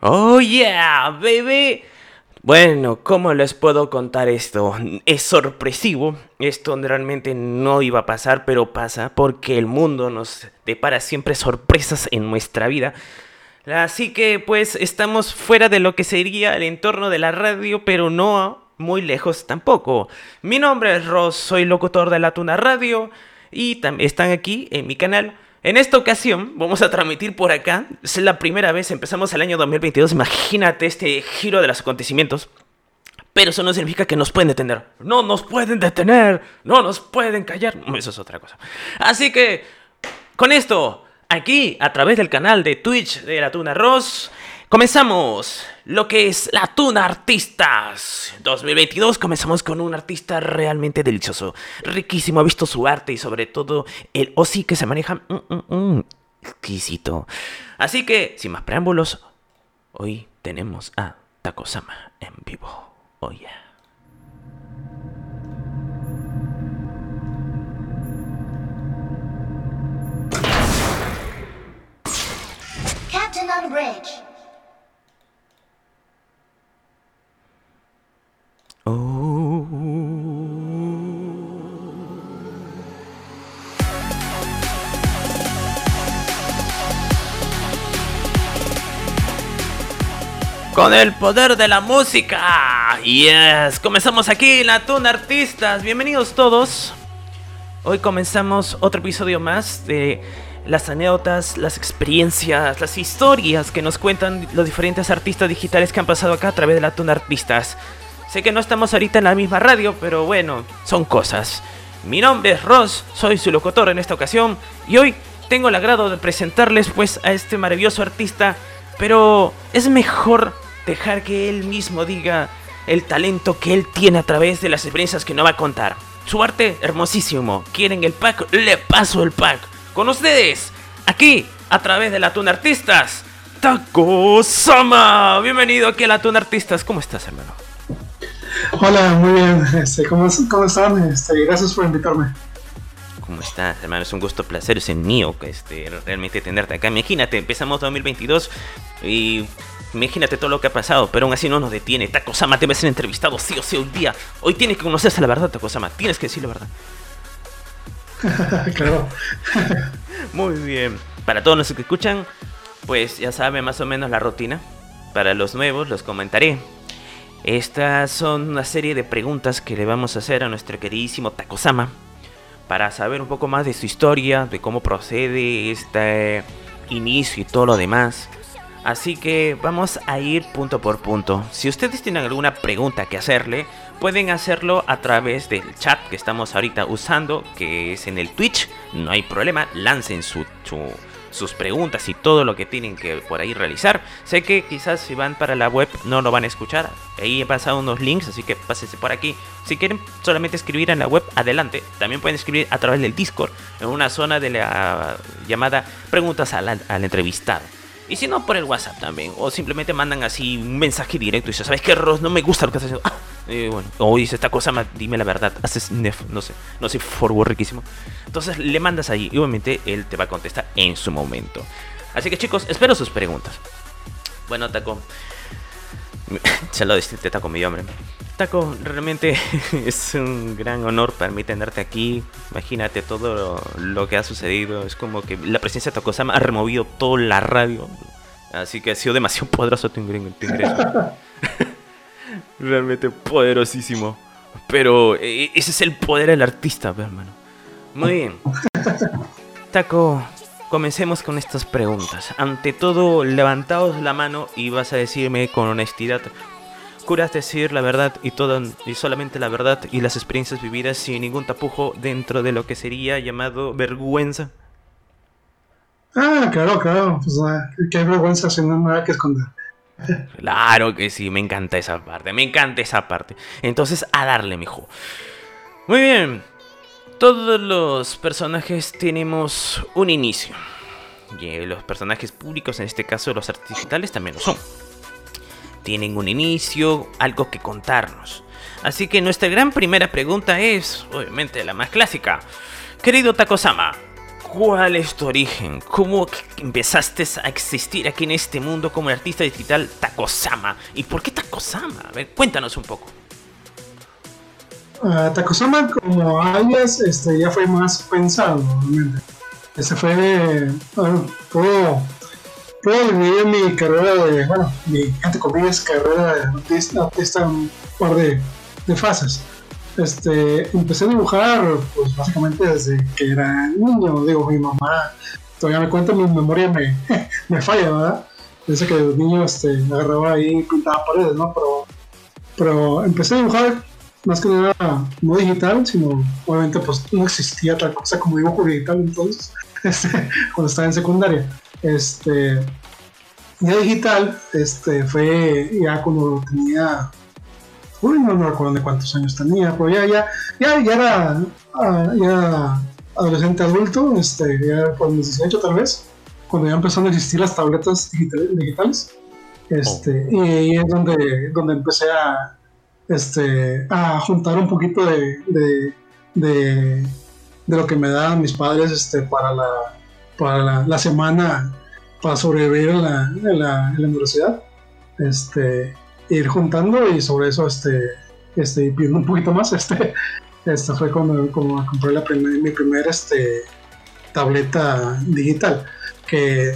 Oh yeah, baby. Bueno, ¿cómo les puedo contar esto? Es sorpresivo. Esto realmente no iba a pasar, pero pasa porque el mundo nos depara siempre sorpresas en nuestra vida. Así que pues estamos fuera de lo que sería el entorno de la radio, pero no muy lejos tampoco. Mi nombre es Ross, soy locutor de la Tuna Radio y están aquí en mi canal. En esta ocasión vamos a transmitir por acá. Es la primera vez, empezamos el año 2022. Imagínate este giro de los acontecimientos. Pero eso no significa que nos pueden detener. No nos pueden detener. No nos pueden callar. Eso es otra cosa. Así que, con esto, aquí, a través del canal de Twitch de la Tuna Ross, Comenzamos lo que es la Tuna Artistas 2022. Comenzamos con un artista realmente delicioso, riquísimo. Ha visto su arte y sobre todo el OSI que se maneja mm, mm, mm, exquisito. Así que, sin más preámbulos, hoy tenemos a Takosama en vivo. Oh yeah. Captain on bridge. Oh. Con el poder de la música. Yes, comenzamos aquí la Tuna Artistas. Bienvenidos todos. Hoy comenzamos otro episodio más de las anécdotas, las experiencias, las historias que nos cuentan los diferentes artistas digitales que han pasado acá a través de la Tuna Artistas. Sé que no estamos ahorita en la misma radio, pero bueno, son cosas. Mi nombre es Ross, soy su locutor en esta ocasión y hoy tengo el agrado de presentarles pues a este maravilloso artista, pero es mejor dejar que él mismo diga el talento que él tiene a través de las experiencias que nos va a contar. Su arte hermosísimo. ¿Quieren el pack? Le paso el pack. Con ustedes, aquí, a través de la Tuna Artistas, Taco Sama. Bienvenido aquí a la Tuna Artistas. ¿Cómo estás, hermano? Hola, muy bien. Este, ¿cómo, ¿Cómo están? Este, gracias por invitarme. ¿Cómo estás, hermano? Es un gusto, placer, es mío este, realmente tenerte acá. Imagínate, empezamos 2022 y imagínate todo lo que ha pasado, pero aún así no nos detiene. Takosama debe ser entrevistado sí o sí hoy día. Hoy tienes que conocerse la verdad, Takosama. Tienes que decir la verdad. claro. Muy bien. Para todos los que escuchan, pues ya saben más o menos la rutina. Para los nuevos los comentaré. Estas son una serie de preguntas que le vamos a hacer a nuestro queridísimo Takosama para saber un poco más de su historia, de cómo procede este inicio y todo lo demás. Así que vamos a ir punto por punto. Si ustedes tienen alguna pregunta que hacerle, pueden hacerlo a través del chat que estamos ahorita usando, que es en el Twitch. No hay problema, lancen su, su sus preguntas y todo lo que tienen que por ahí realizar. Sé que quizás si van para la web no lo van a escuchar. Ahí he pasado unos links, así que pásense por aquí. Si quieren solamente escribir en la web, adelante. También pueden escribir a través del Discord, en una zona de la llamada preguntas al, entrevistado. Y si no, por el WhatsApp también. O simplemente mandan así un mensaje directo y dicen, ¿sabes qué, Ross? No me gusta lo que estás haciendo. Ah, bueno, o dice esta cosa, dime la verdad, haces nef, no sé, no sé, forward riquísimo. Entonces le mandas ahí y obviamente él te va a contestar en su momento. Así que chicos, espero sus preguntas. Bueno, Taco. Se lo te Taco, mi hombre. Taco, realmente es un gran honor para mí tenerte aquí. Imagínate todo lo, que ha sucedido. Es como que la presencia de Taco Sama ha removido toda la radio. Así que ha sido demasiado poderoso tu ingreso. realmente poderosísimo. Pero eh, ese es el poder del artista, hermano. Muy bien. Taco, comencemos con estas preguntas. Ante todo, levantaos la mano y vas a decirme con honestidad. ¿Curas decir la verdad y, todo, y solamente la verdad y las experiencias vividas sin ningún tapujo dentro de lo que sería llamado vergüenza? Ah, claro, claro. Pues, ah, ¿Qué vergüenza sin nada que esconder? Claro que sí, me encanta esa parte, me encanta esa parte. Entonces, a darle, mijo. Muy bien. Todos los personajes tenemos un inicio. Y los personajes públicos, en este caso los artificiales, también lo son. Tienen un inicio, algo que contarnos. Así que nuestra gran primera pregunta es, obviamente, la más clásica. Querido Takosama, ¿Cuál es tu origen? ¿Cómo empezaste a existir aquí en este mundo como artista digital Takosama? ¿Y por qué Takosama? A ver, cuéntanos un poco. Uh, Takosama como alias este, ya fue más pensado, obviamente. Ese fue, bueno, puedo, puedo dividir mi carrera de, bueno, mi, entre comillas, carrera de artista, artista un par de, de fases este, empecé a dibujar, pues básicamente desde que era niño. Digo, mi mamá todavía me cuenta, mi memoria me, me falla, ¿verdad? Dice que de niño este, me agarraba ahí y pintaba paredes, ¿no? Pero, pero empecé a dibujar más que nada no digital, sino obviamente pues no existía tal cosa como dibujo digital entonces, este, cuando estaba en secundaria. Este, ya digital este, fue ya cuando tenía Uy, no, me recuerdo de cuántos años tenía, pero ya, ya, ya, ya era ah, ya adolescente adulto, este, ya por mis 18 tal vez, cuando ya empezaron a existir las tabletas digitales. Este, Y ahí es donde, donde empecé a, este, a juntar un poquito de, de, de, lo que me daban mis padres este, para, la, para la, semana, para sobrevivir en la, en la, en la universidad. Este, ir juntando y sobre eso este, este pidiendo un poquito más. Este, este fue cuando, como compré la mi primera este, tableta digital, que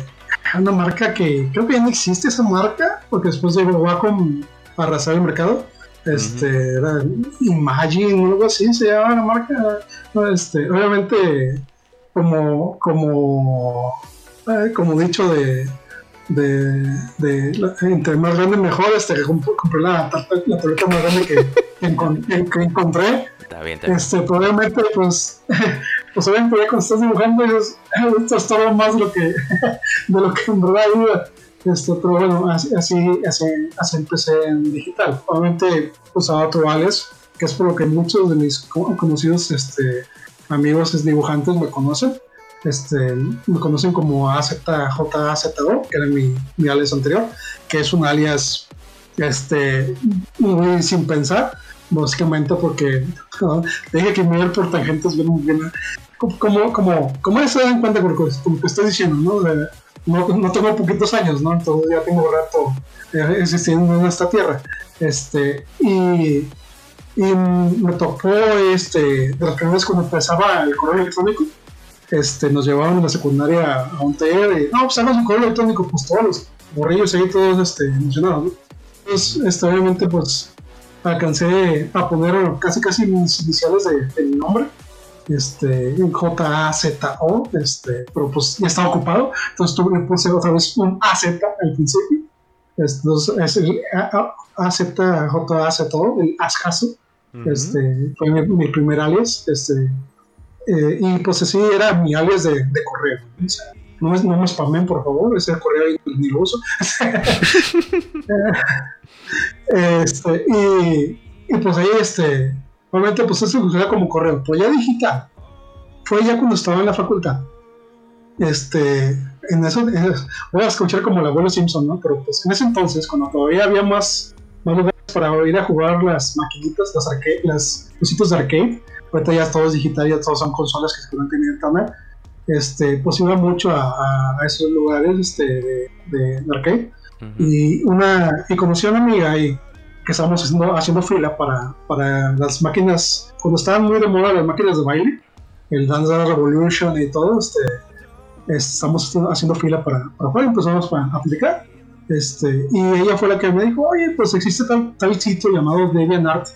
una marca que creo que ya no existe esa marca, porque después llegó Wacom a arrasar el mercado. Este, era Imagine o algo así se llama la marca. Este, obviamente, como, como, eh, como dicho de, de, de entre más grande mejor, este, que compré la, la tableta más grande que, que, encontré. Está bien, está Este, probablemente, pues, pues obviamente cuando estás dibujando, esto es todo más de lo que, de lo que en verdad ayuda. Este, pero bueno, así, así, así, empecé en digital. Obviamente usaba otro alias, que es por lo que muchos de mis conocidos este, amigos dibujantes me conocen este, me conocen como AZJAZO, que era mi, mi alias anterior, que es un alias este, muy sin pensar, básicamente porque dije que me por tangentes bien, bien como, como, como se dan cuenta con lo que estoy diciendo, ¿no? no, no, tengo poquitos años, ¿no? Entonces ya tengo rato eh, existiendo en esta tierra. Este, y, y me tocó este, de las primeras cuando empezaba el correo electrónico, este, nos llevaban en la secundaria a un taller y, no, pues hagas un correo electrónico, pues todos los borrillos ahí todos este, emocionados, ¿no? Entonces, este, obviamente, pues alcancé a poner casi casi mis iniciales de, mi nombre, este, J-A-Z-O, este, pero pues ya estaba ocupado, entonces tuve puse otra vez un A-Z al principio, entonces es el A-Z-J-A-Z-O, el Ascaso, este, fue mi, mi, primer alias, este, eh, y pues así era mi alias de, de correo. no, me, no me spamen, por favor, ese correo ni lo uso. este, y, y, pues ahí, este, obviamente, pues eso era como correo, pues ya digital. Fue ya cuando estaba en la facultad. Este, en eso, voy a escuchar como el abuelo Simpson, ¿no? Pero pues en ese entonces, cuando todavía había más, más lugares para ir a jugar las maquinitas, las, arcade, las cositos de arcade, ahorita ya todo es digital, ya todos son consolas que se pueden tener internet, este, pues iba mucho a, a esos lugares este, de, de, arcade. Y, una, y conocí a una amiga ahí que estábamos haciendo, haciendo fila para, para las máquinas, cuando estaban muy de moda las máquinas de baile, el Dance Revolution y todo, este, estamos haciendo fila para, para jugar. Y empezamos a aplicar. Este, y ella fue la que me dijo, oye, pues existe tal, tal sitio llamado DeviantArt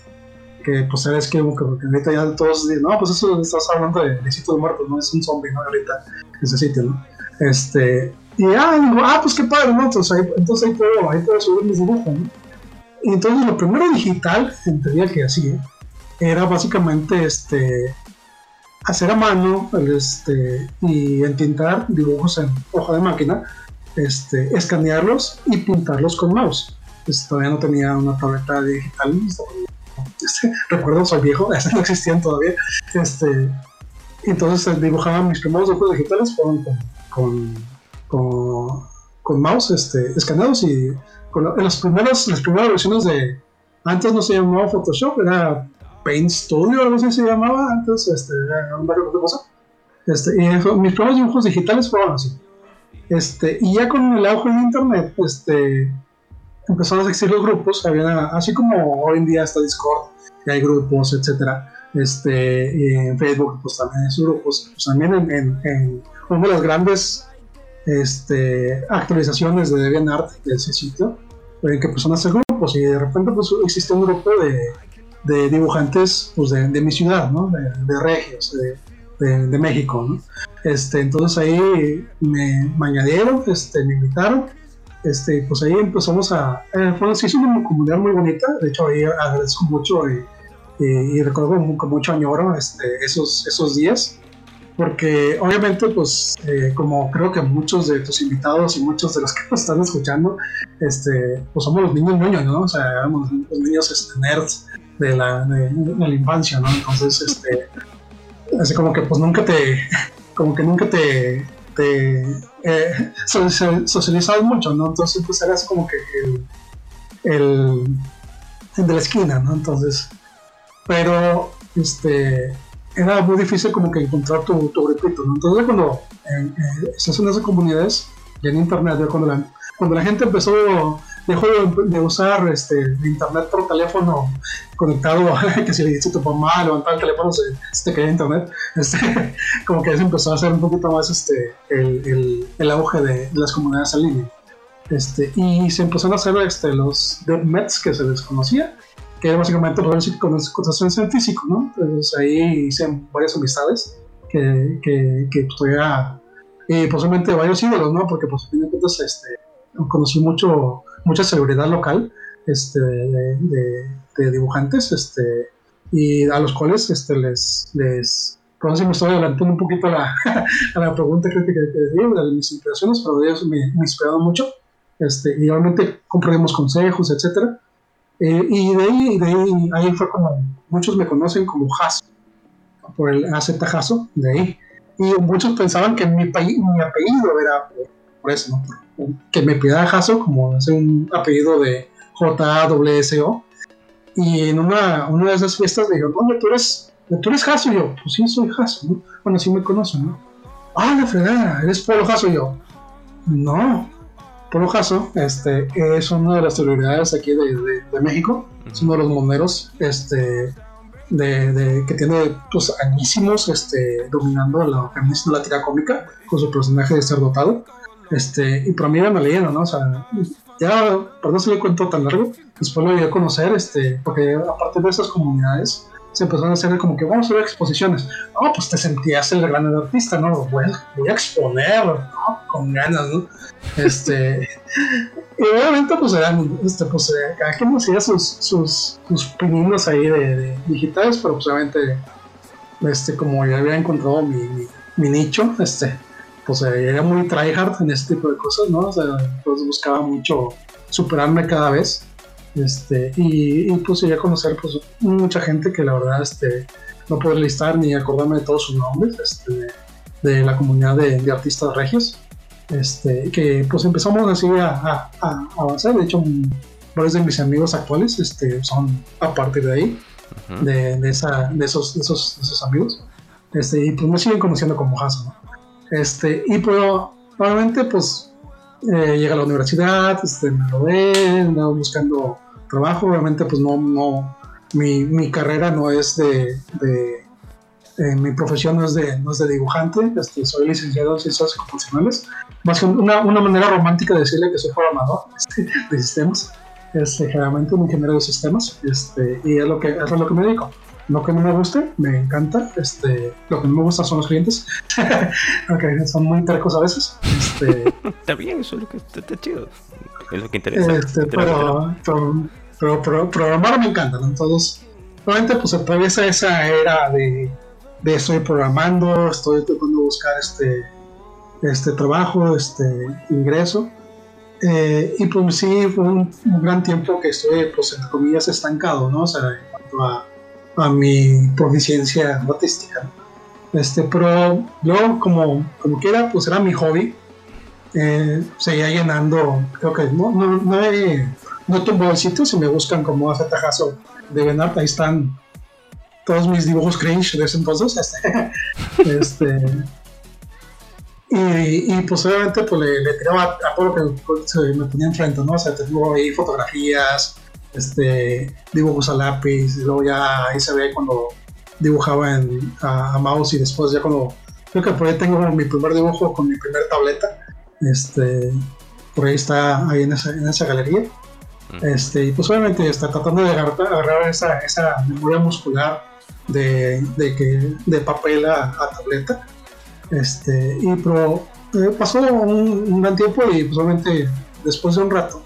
que pues sabes que, ahorita ya todos dicen, no, pues eso estás hablando de, sitio de muertos, no es un zombie, ¿no? Ahorita ese sitio, ¿no? Este, y ah, ah, pues qué padre, ¿no? Entonces ahí, entonces ahí puedo subir mis dibujos, ¿no? Y entonces lo primero digital, en que hacía, era básicamente este, hacer a mano este, y entintar dibujos en hoja de máquina, este, escanearlos y pintarlos con mouse. Pues, todavía no tenía una tableta digital, este, recuerdo, soy viejo, no existían todavía. Este, entonces eh, dibujaba mis primeros dibujos digitales fueron con, con, con, mouse este, escaneados y en las primeras, las primeras versiones de. Antes no se llamaba Photoshop, era Paint Studio, algo así se llamaba. Antes, este, un cosa. Este, mis primeros dibujos digitales fueron así. Este, y ya con el auge de internet, este, empezaron a existir los grupos, había, así como hoy en día está Discord, y hay grupos, etcétera. Este, en Facebook, pues también hay grupos, pues también en, en, una de las grandes este, actualizaciones de DeviantArt de ese sitio, en que empezaron a hacer grupos, y de repente pues existe un grupo de, de dibujantes pues, de, de, mi ciudad, ¿no? de, de Regios, de, de, México. ¿no? Este, entonces ahí me, me añadieron, este, me invitaron este, pues ahí empezamos a... Eh, fue, se hizo una comunidad muy bonita, de hecho ahí agradezco mucho y, y, recuerdo con, mucho añoro este, esos, esos días, porque obviamente pues eh, como creo que muchos de tus invitados y muchos de los que nos están escuchando, este, pues somos los niños niños, ¿no? O sea, éramos los niños este, nerds de la, de, la infancia, ¿no? Entonces, este, así como que pues nunca te, como que nunca te te eh, socializabas mucho, ¿no? Entonces pues eras como que el, el, de la esquina, ¿no? Entonces, pero este era muy difícil como que encontrar tu, tu grupito, ¿no? Entonces cuando eh, estás en esas comunidades y en internet, cuando cuando la gente empezó dejó de, usar este, internet por teléfono conectado, que si le dice tu mamá levantar el teléfono se, se te caía internet, este, como que se empezó a hacer un poquito más este, el, el, el auge de, las comunidades en línea. Este, y se empezaron a hacer este, los mets que se les conocía, que era básicamente con en físico, ¿no? Entonces ahí hice varias amistades que, que, que todavía, y posiblemente varios ídolos, ¿no? Porque pues a fin de cuentas este, conocí mucho mucha celebridad local este, de, dibujantes este, y a los cuales este, les, les por si me estoy adelantando un poquito a la, la pregunta que, de mis inspiraciones, pero ellos me, me inspiraron mucho este, y obviamente compartimos consejos, etcétera. Eh, y de ahí, de ahí, ahí, fue como, muchos me conocen como Jaso, por el AZ Jaso, de ahí. Y muchos pensaban que mi, mi apellido era por, eso, ¿no? Que me pida Jaso, como es un apellido de J-A-W-S-O. Y en una, una de esas fiestas le dijeron, oye, tú eres, tú eres Jaso. Y yo, pues sí, soy Jaso, ¿no? Bueno, sí me conocen, ¿no? Ah, la fregada, eres Polo. Y yo, no. Polo Jaso este, es una de las celebridades aquí de, de, México. Es uno de los moneros este, de, de, que tiene pues, añísimos este, dominando la, la tira cómica con su personaje de ser dotado. Este, y para mí era una ¿no? O sea, ya, perdón si le cuento tan largo, después lo llegué a conocer, este, porque aparte de esas comunidades, se empezaron a hacer como que vamos a ver exposiciones. No, pues te sentías el gran artista, ¿no? Bueno, voy a exponer, ¿no? Con ganas, ¿no? Este, y obviamente, pues eran, este, pues eh, cada quien hacía sus, sus, sus pininos ahí de, digitales, pero pues obviamente, este, como ya había encontrado mi, mi nicho, este, pues era muy tryhard en este tipo de cosas, ¿no? O sea, pues buscaba mucho superarme cada vez. Este, y, y pues llegué a conocer pues mucha gente que la verdad este, no puedo listar ni acordarme de todos sus nombres este, de la comunidad de, artistas regios. Este, que pues empezamos así a, a, avanzar. De hecho, varios de mis amigos actuales este, son a partir de ahí, de, de, esa, de, esos, de, esos, esos amigos. Este, y pues me siguen conociendo como Hasan, ¿no? Este, y pero probablemente pues eh, llega a la universidad, este, me lo ven, ando buscando trabajo, obviamente pues no, no, mi, mi carrera no es de, de eh, mi profesión no es de, no es de dibujante, este, soy licenciado en ciencias computacionales, más que una, una manera romántica de decirle que soy programador este, de sistemas, este, generalmente un ingeniero de sistemas, este, y es lo que, es lo que me dedico lo que no me guste, me encanta. Este, lo que no me gusta son los clientes. okay, son muy tercos a veces. Este, está bien, eso es lo que está, chido. Es lo que interesa. Este, pero, pero, pero, programar me encanta, ¿no? Entonces, obviamente, pues atraviesa esa era de, de estoy programando, estoy tratando de buscar este, este trabajo, este ingreso. Eh, y pues sí, fue un, un, gran tiempo que estoy, pues, entre comillas, estancado, ¿no? O sea, en cuanto a a mi proficiencia artística. Este, pero yo, como, como quiera, pues era mi hobby. Eh, seguía llenando, creo que no, no, no, he, no tumbo el sitio, si me buscan como hace tajazo de Benart, ahí están todos mis dibujos cringe de ese entonces. Este, este y, y pues obviamente pues le, tiraba a todo lo que me ponía enfrente, ¿no? O sea, tengo ahí fotografías, este, dibujos a lápiz, y luego ya ahí se ve cuando dibujaba en, a, mouse y después ya cuando creo que por ahí tengo mi primer dibujo con mi primer tableta este por ahí está ahí en esa, en esa galería. Este y pues obviamente está tratando de agarrar, esa, esa, memoria muscular de, de, que, de papel a, tableta. Este y pero eh, pasó un, un, gran tiempo y pues obviamente después de un rato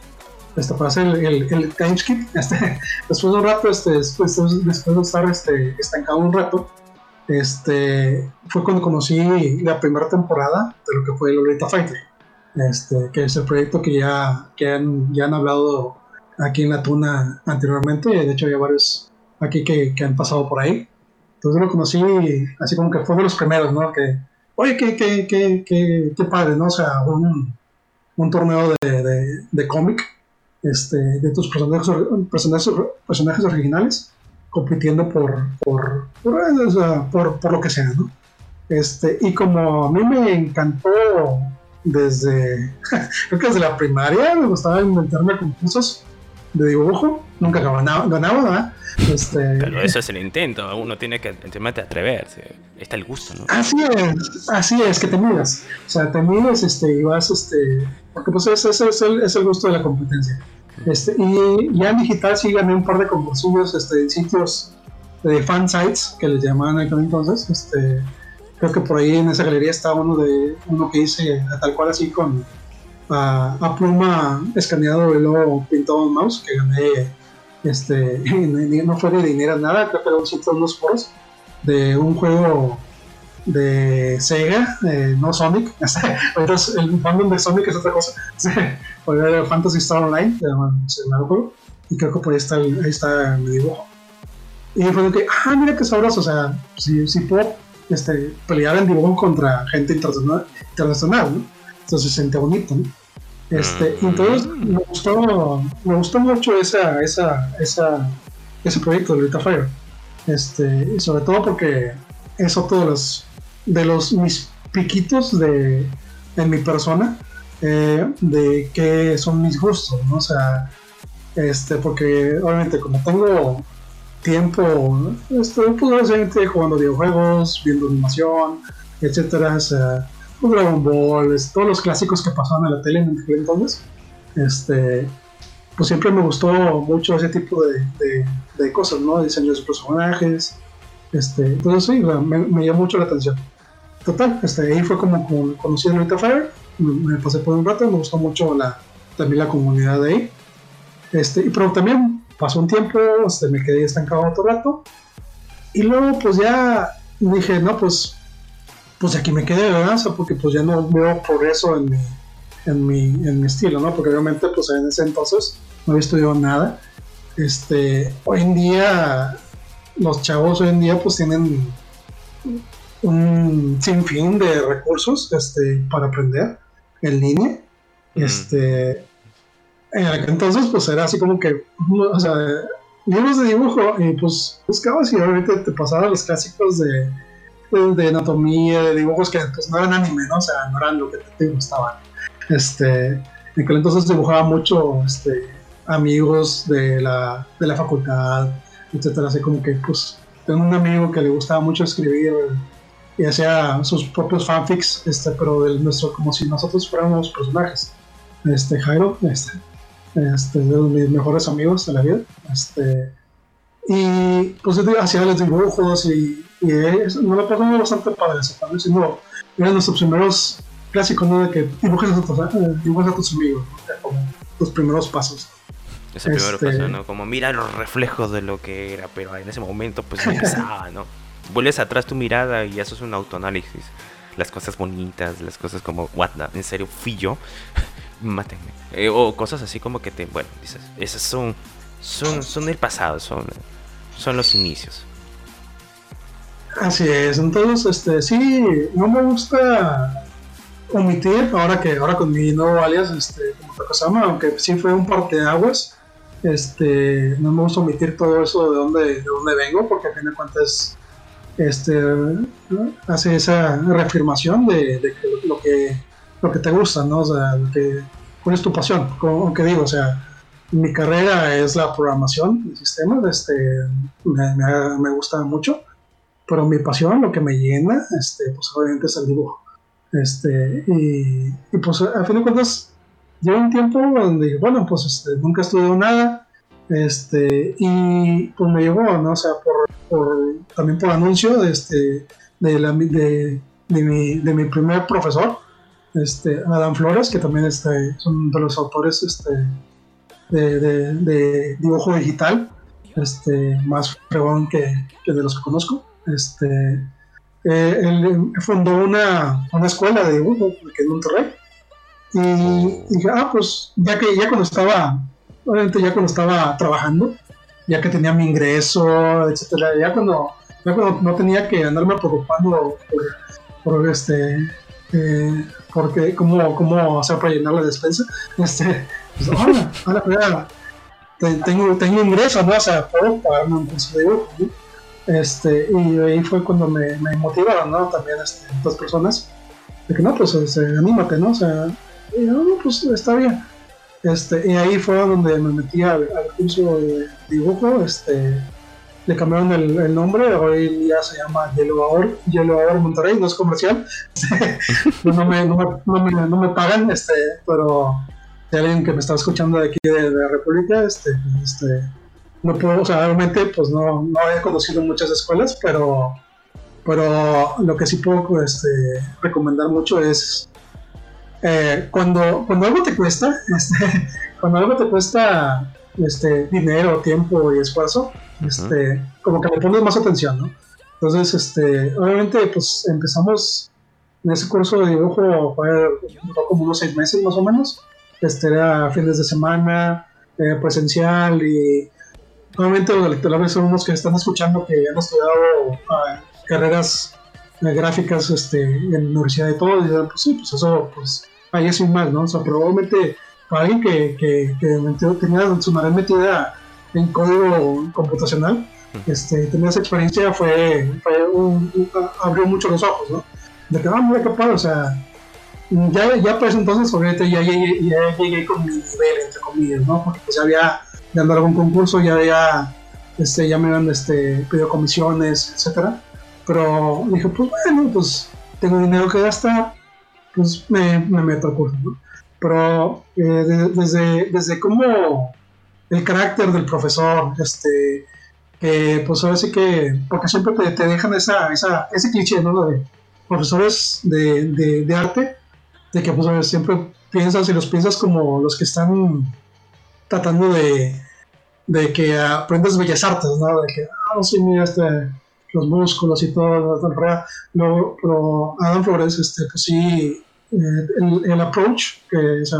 este, para hacer el, el, el time skip. Este, después de un rato, este, después, después de estar este, estancado un rato, este, fue cuando conocí la primera temporada de lo que fue Lolita Fighter, este, que es el proyecto que ya, que han, ya han hablado aquí en la Tuna anteriormente. De hecho, hay varios aquí que, que han pasado por ahí. Entonces lo conocí así como que fue de los primeros, ¿no? Que, oye, qué, qué, qué, qué padre, ¿no? O sea, un, un torneo de, de, de cómic este, de tus personajes, personajes, personajes originales compitiendo por por por, por, lo que sea, ¿no? Este, y como a mí me encantó desde, creo que desde la primaria, me gustaba inventarme concursos de dibujo, nunca ganaba, ganaba. Este, Pero eso es el intento, uno tiene que de atreverse, está el gusto, ¿no? Así es, así es, que te miras, o sea, te miras este, y vas, este, porque pues ese, es, el, es el gusto de la competencia. Este, y ya en digital sí gané un par de concursos este, en sitios de fan sites que les llamaban aquel entonces. Este, creo que por ahí en esa galería está uno de uno que hice tal cual así con a, pluma escaneado y luego pintado en mouse que gané este no fue de dinero nada creo que era un sitio de unos foros de un juego de Sega, no Sonic. el fandom de Sonic es otra cosa. el Fantasy Star Online, se el juego. Y creo que por ahí está, ahí está mi dibujo. Y fue que, ah, mira qué sabroso. O sea, si, si puedo este, pelear en dibujo contra gente internacional, internacional ¿no? Entonces se siente bonito, ¿no? Este, mm. entonces me gustó, me gustó mucho esa, esa, esa, ese proyecto de Lita Fire. Este, y sobre todo porque es otro de los de los mis piquitos de en mi persona eh, de qué son mis gustos, ¿no? O sea, este, porque obviamente como tengo tiempo, estoy pues, jugando videojuegos, viendo animación, etcétera, o sea, pues, Dragon Ball, todos los clásicos que pasaban en la tele en aquel entonces, este, pues siempre me gustó mucho ese tipo de, de, cosas, ¿no? Diseños de personajes, este, entonces sí, me, me llamó mucho la atención total, este, ahí fue como conocí a Lolita Fire, me, pasé por un rato, me gustó mucho la, también la comunidad de ahí. Este, pero también pasó un tiempo, este, me quedé estancado otro rato. Y luego pues ya dije, no, pues, pues aquí me quedé, ¿verdad? porque pues ya no veo progreso en mi, en mi, en mi estilo, ¿no? Porque obviamente pues en ese entonces no había estudiado nada. Este, hoy en día, los chavos hoy en día pues tienen un sinfín de recursos este, para aprender en línea. Este, entonces, pues era así como que, o sea, libros de dibujo, y pues buscabas y obviamente te pasaba los clásicos de, de, anatomía, de dibujos que pues no eran anime, ¿no? O sea, no eran lo que te, gustaban. Este, en aquel entonces dibujaba mucho este, amigos de la, de la facultad, etcétera, así como que, pues, tengo un amigo que le gustaba mucho escribir y hacía sus propios fanfics, este, pero del nuestro, como si nosotros fuéramos personajes. Este, Jairo, este, este, de mis mejores amigos de la vida. Este, y pues hacía los dibujos y, y no lo pasamos bastante para eso, también, sino eran nuestros primeros clásicos, ¿no? De que dibujes a tus, a tus amigos, como los primeros pasos. Ese primer este, paso, ¿no? Como mira los reflejos de lo que era, pero en ese momento pues empezaba, ¿no? vuelves atrás tu mirada y eso es un autoanálisis. Las cosas bonitas, las cosas como, what, en serio, fui yo, mátenme. Eh, o cosas así como que te, bueno, dices, esas son, son, son del pasado, son, son los inicios. Así es, entonces, este, sí, no me gusta omitir, ahora que, ahora con mi nuevo alias, este, como llama, aunque sí fue un par de aguas, este, no me gusta omitir todo eso de dónde, de dónde vengo, porque a fin de cuentas este, hace esa reafirmación de, lo, que, lo que te gusta, ¿no? O sea, que, cuál es tu pasión, aunque digo, o sea, mi carrera es la programación de sistemas, este, me, me, gusta mucho, pero mi pasión, lo que me llena, este, pues obviamente es el dibujo. Este, y, pues a fin de cuentas, llevo un tiempo donde, bueno, pues este, nunca he estudiado nada, este, y pues me llevó, ¿no? O sea, por, también por anuncio este, de, la, de, de, mi, de mi primer profesor, este, Adam Flores, que también este, son de los autores este, de, de, dibujo digital, este, más fregón que, que, de los que conozco. Este, eh, él fundó una, una, escuela de dibujo aquí en Monterrey. Y, dije, ah, pues ya que ya cuando estaba, obviamente ya cuando estaba trabajando, ya que tenía mi ingreso, etcétera, ya cuando, ya cuando no tenía que andarme preocupando por, por este, eh, porque cómo, cómo hacer para llenar la despensa, este, pues, ahora, ahora, tengo, tengo ingreso, ¿no? O sea, puedo pagarme un curso de dibujo, Este, y ahí fue cuando me, me motivaron, ¿no? También este, personas, de que no, pues este, anímate, ¿no? O sea, y no, pues está bien. Este, y ahí fue donde me metí al, curso de dibujo, este, le cambiaron el, nombre, hoy ya se llama Yellow Hour, Yellow Monterrey, no es comercial, no, me, no, me, no, me, pagan, este, pero si alguien que me está escuchando de aquí de, la República, este, este, no puedo, o sea, realmente pues no, no he conocido muchas escuelas, pero, pero lo que sí puedo este, recomendar mucho es eh, cuando, cuando algo te cuesta, este, cuando algo te cuesta este, dinero, tiempo y esfuerzo, este, como que le pones más atención, ¿no? Entonces, este, obviamente, pues empezamos en ese curso de dibujo, fue como unos seis meses más o menos, este, era fines de semana, eh, presencial y obviamente tal vez son unos que están escuchando que han estudiado ah, carreras eh, gráficas este, en la universidad y todo, y pues sí, pues eso, pues ahí es un mal, ¿no? O sea, probablemente para alguien que, que, que tenía su manera metida en código computacional, este, tenía esa experiencia, fue, fue un, abrió mucho los ojos, ¿no? De que, ah, muy capaz, o sea, ya, ya pues entonces, obviamente, ya, ya, ya, llegué con mi nivel, entre comillas, ¿no? Porque pues ya había ganado algún concurso, ya había, este, ya me habían este, pedido comisiones, etcétera. Pero dije, pues bueno, pues tengo dinero que gastar, pues me, me meto al curso, ¿no? Pero eh, desde, desde cómo el carácter del profesor, este, que pues ahora sí que, porque siempre te, dejan esa, esa, ese cliché, ¿no? De profesores de, de, de arte, de que pues siempre piensas y los piensas como los que están tratando de, de que aprendas bellas artes, ¿no? De que, ah, sí, mira, este, los músculos y todo, no, pero Adam Flores, este, pues sí, eh, el, approach, que, o sea,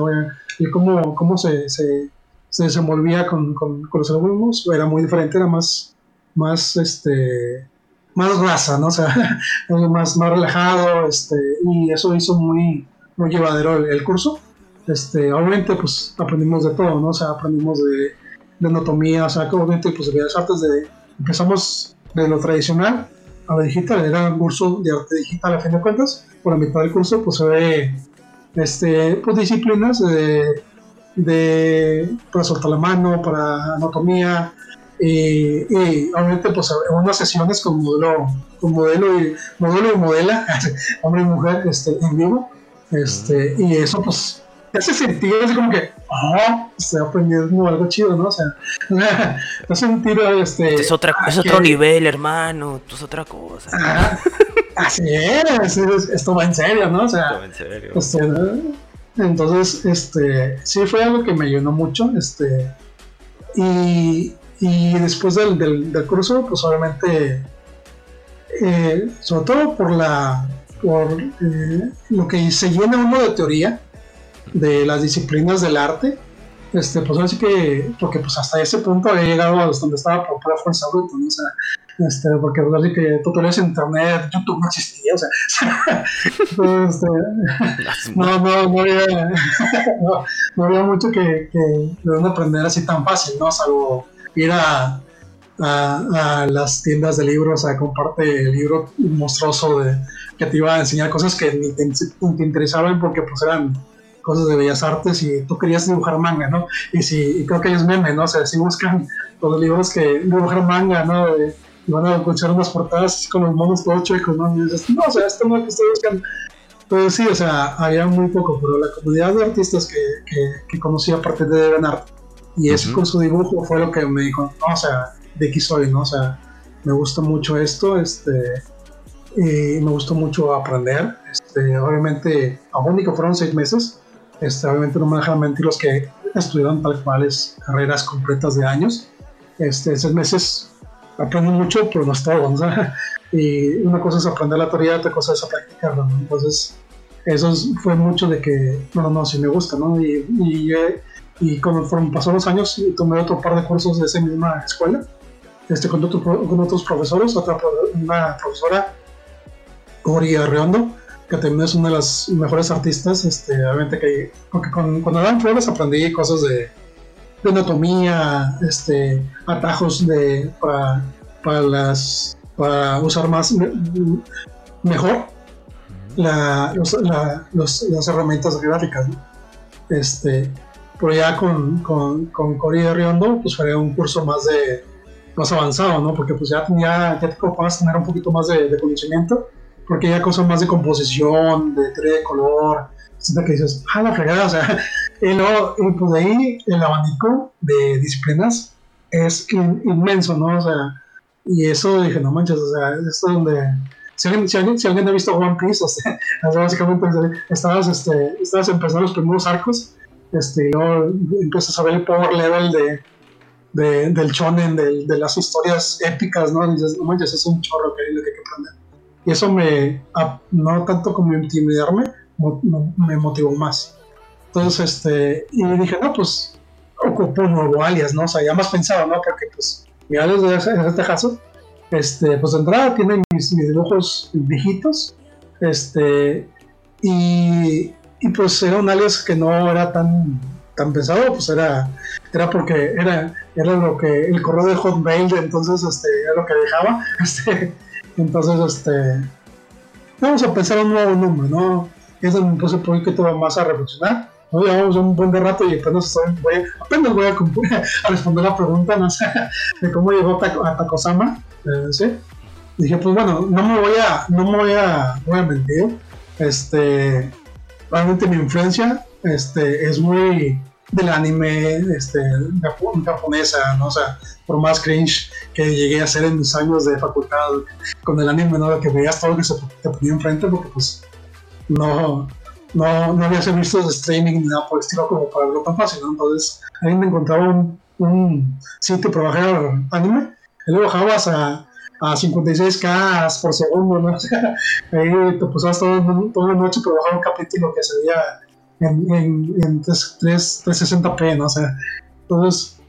el cómo, se, se, se desenvolvía con, con, los alumnos era muy diferente, era más, más, este, más raza, ¿no? Sea, más, más relajado, este, y eso hizo muy, muy llevadero el, curso. Este, obviamente, pues aprendimos de todo, ¿no? Sea, aprendimos de, de anatomía, o sea, obviamente, pues de artes de, empezamos de lo tradicional a lo digital, era un curso de arte digital a fin de cuentas, por la mitad del curso pues se ve este, pues, disciplinas de, de para soltar la mano, para anatomía, y, obviamente pues unas sesiones con modelo, con modelo y modelo y modela, hombre y mujer este, en vivo, este, y eso pues hace sentir así como que, oh, estoy aprendiendo algo chido, ¿no? O sea, hace sentir este... Es, otra, es otro nivel, hermano, es otra cosa. así es, esto va en serio, ¿no? O sea, en serio. Este, entonces, este, sí fue algo que me llenó mucho, este, y, y después del, del, curso, pues obviamente, eh, sobre todo por la, por eh, lo que se llena uno de teoría, de las disciplinas del arte, este, pues así que, porque pues hasta ese punto había llegado a donde estaba por pura fuerza bruta, ¿no? O sea, este, porque pues, así que tutoriales en internet, YouTube no existía, o sea, este, no, no, no, había, no, había mucho que, que de aprender así tan fácil, ¿no? Salvo ir a, a, las tiendas de libros a comprarte el libro monstruoso de, que te iba a enseñar cosas que ni te, te interesaban porque pues eran cosas de bellas artes y tú querías dibujar manga, ¿no? Y si creo que ellos meme, ¿no? O sea, si buscan los libros que dibujan manga, ¿no? y van a encontrar unas portadas así con los monos todos chuecos, ¿no? Y dices, no, o sea, esto no es que estoy buscando. Pero sí, o sea, había muy poco, pero la comunidad de artistas que, que, conocí a partir de Art y eso con su dibujo fue lo que me dijo, no, o sea, de aquí soy, ¿no? O sea, me gusta mucho esto, este, y me gustó mucho aprender. Este, obviamente, aún que fueron seis meses, este, obviamente no me dejan mentir los que estudiaron tal cuales carreras completas de años. Este, seis meses aprendo mucho, pero no es todo. Y una cosa es aprender la teoría, otra cosa es practicarla. Entonces, eso fue mucho de que, no, no, sí me gusta, ¿no? Y, y, y conforme pasó los años, tomé otro par de cursos de esa misma escuela, este, con, con otros profesores, otra una profesora, Ori Arreondo, que también es una de las mejores artistas, este, obviamente que, porque con, cuando daban flores aprendí cosas de, de anatomía, este, atajos de, para, para, las, para usar más, mejor la, las herramientas gráficas. Este, pero ya con, con, con Cori de Riondo, pues fue un curso más de más avanzado, ¿no? Porque pues ya, ya, ya te tener un poquito más de, de conocimiento porque ya cosas más de composición, de teoría de color, siento que dices, ah, la fregada, o sea, y luego, y pues ahí el abanico de disciplinas es inmenso, ¿no? O sea, y eso dije, no manches, o sea, esto es donde, si alguien, si alguien, si alguien ha visto One Piece, o sea, básicamente estabas, este, estabas empezando los primeros arcos, este, y luego empiezas a ver el power level de, de del shonen, de, de, las historias épicas, ¿no? Dices, no manches, es un chorro que hay, lo que hay que aprender. Y eso me, no tanto como intimidarme, me motivó más. Entonces, este, y dije, no, pues, ocupo un nuevo alias, ¿no? O sea, ya más pensado, ¿no? Porque, pues, mi alias en este caso, este, pues de entrada tiene mis, dibujos viejitos, este, y, y, pues era un alias que no era tan, tan pesado, pues era, era porque era, era lo que, el correo de Hotmail, entonces, este, era lo que dejaba, este, entonces, este, vamos a pensar un nuevo número, ¿no? Es me puse un poquito más a reflexionar. ¿no? Llevamos un buen de rato y apenas, voy, apenas voy a, responder la pregunta, no de cómo llegó a Takosama, eh, ¿sí? Dije, pues bueno, no me voy a, no me voy a, voy a mentir, este, realmente mi influencia, este, es muy del anime, este, japonesa, ¿no? O sea, por más cringe que llegué a hacer en mis años de facultad con el anime, ¿no? Que veías todo lo que se te ponía enfrente porque pues no, no, no había visto de streaming ni nada por el estilo como para verlo tan fácil, ¿no? Entonces ahí me encontraba un, un sitio para bajar anime y lo bajabas a, a 56k por segundo, ¿no? ahí te pusabas toda, toda la noche para bajar un capítulo que se veía en, en, en 360p, ¿no? O sea, entonces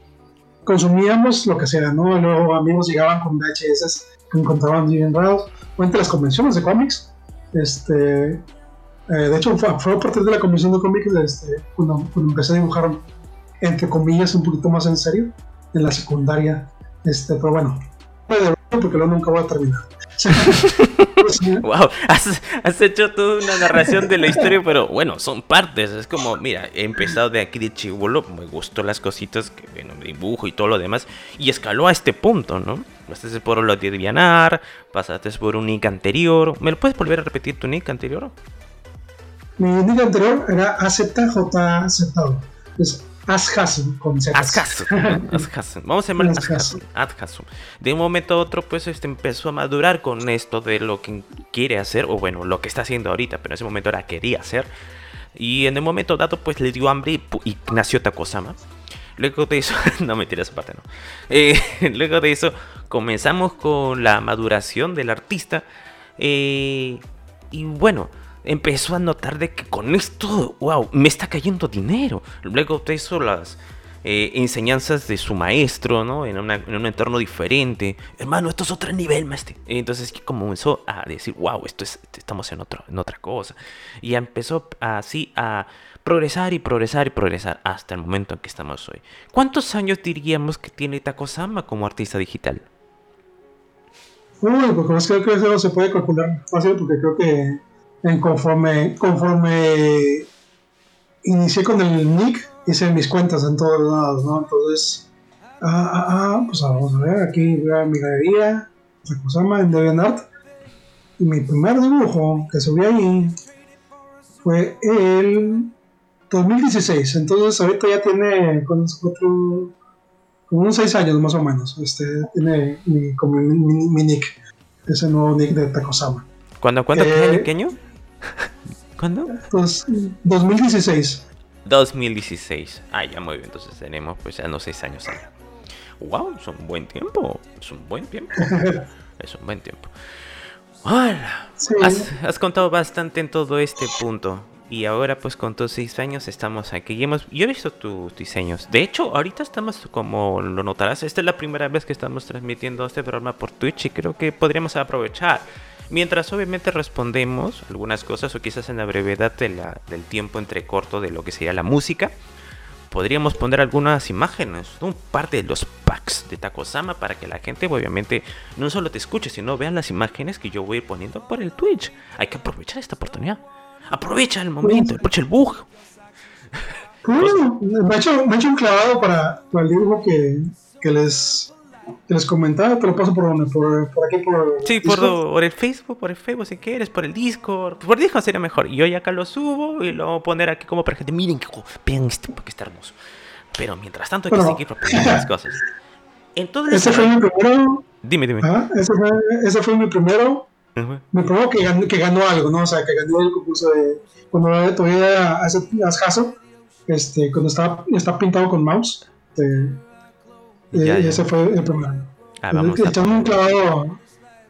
consumíamos lo que sea, ¿no? Luego amigos llegaban con VHS que encontraban bien raros, o entre las convenciones de cómics. Este, eh, de hecho, fue, a partir de la convención de cómics este, cuando, empecé a dibujar, entre comillas, un poquito más en serio, en la secundaria. Este, pero bueno, porque luego nunca voy a terminar. wow, has, hecho toda una narración de la historia, pero bueno, son partes. Es como, mira, he empezado de aquí de chivolo, me gustó las cositas, que bueno, dibujo y todo lo demás, y escaló a este punto, ¿no? Pasaste por lo de Dianar, pasaste por un nick anterior. ¿Me lo puedes volver a repetir tu nick anterior? Mi nick anterior era AZJZ. Es Con Z. Vamos a llamarlo Azhasum. De un momento a otro, pues este empezó a madurar con esto de lo que quiere hacer, o bueno, lo que está haciendo ahorita, pero en ese momento era quería hacer. Y en el momento dado, pues le dio hambre y, nació Takosama. Luego de eso, no me tiras parte, no. Eh, luego de eso, comenzamos con la maduración del artista. Eh, y bueno, empezó a notar de que con esto, wow, me está cayendo dinero. Luego de eso, las, eh, enseñanzas de su maestro, ¿no? En, un entorno diferente. Hermano, esto es otro nivel, maestro. Entonces comenzó a decir, wow, esto es, estamos en, otro, en otra cosa. Y empezó así a progresar y progresar y progresar hasta el momento en que estamos hoy. ¿Cuántos años diríamos que tiene Takosama como artista digital? Bueno, pues creo que eso se puede calcular fácil porque creo que en conforme, conforme inicié con el nick, hice mis cuentas en todos lados, ¿no? Entonces, ah, ah, ah, pues vamos a ver, aquí voy a mi galería, Takosama en DeviantArt. Y mi primer dibujo que subí ahí fue el 2016, entonces ahorita ya tiene con cuatro, como unos 6 años más o menos. Este tiene mi, como mi, nick, ese nuevo nick de Takosama. ¿Cuándo? ¿Cuándo? Eh, ¿Qué año? ¿Cuándo? Pues, 2016. 2016. Ah, ya muy bien, entonces tenemos pues ya no 6 años allá. Wow, es un buen tiempo. Es un buen tiempo. es un buen tiempo. Hola. Has, has, contado bastante en todo este punto. Y ahora pues con tus seis años estamos aquí. Y hemos, yo he visto tus diseños. De hecho, ahorita estamos, como lo notarás, esta es la primera vez que estamos transmitiendo este programa por Twitch y creo que podríamos aprovechar. Mientras obviamente respondemos algunas cosas o quizás en la brevedad del tiempo entre corto de lo que sería la música, podríamos poner algunas imágenes, un par de los packs de Takosama para que la gente obviamente no solo te escuche, sino vean las imágenes que yo voy a ir poniendo por el Twitch. Hay que aprovechar esta oportunidad. Aprovecha el momento, aprovecha el bug. me, ha hecho, un clavado para, el dibujo que, les, les comentaba, te lo paso por donde, por, por aquí por Sí, por, el Facebook, por el Facebook si quieres, por el Discord. Por el Discord sería mejor. Y yo ya acá lo subo y lo voy a poner aquí como para que te miren, vean este está hermoso. Pero mientras tanto hay que seguir proponiendo las cosas. Entonces, ese fue mi primero. Dime, dime. ese, fue, ese fue mi primero me probó que ganó, que ganó algo, ¿no? O sea, que ganó el concurso de. Cuando todavía hace caso, este, cuando estaba, estaba pintado con mouse. Este, eh, ese fue el primero. Ah, vamos Echando un clavado,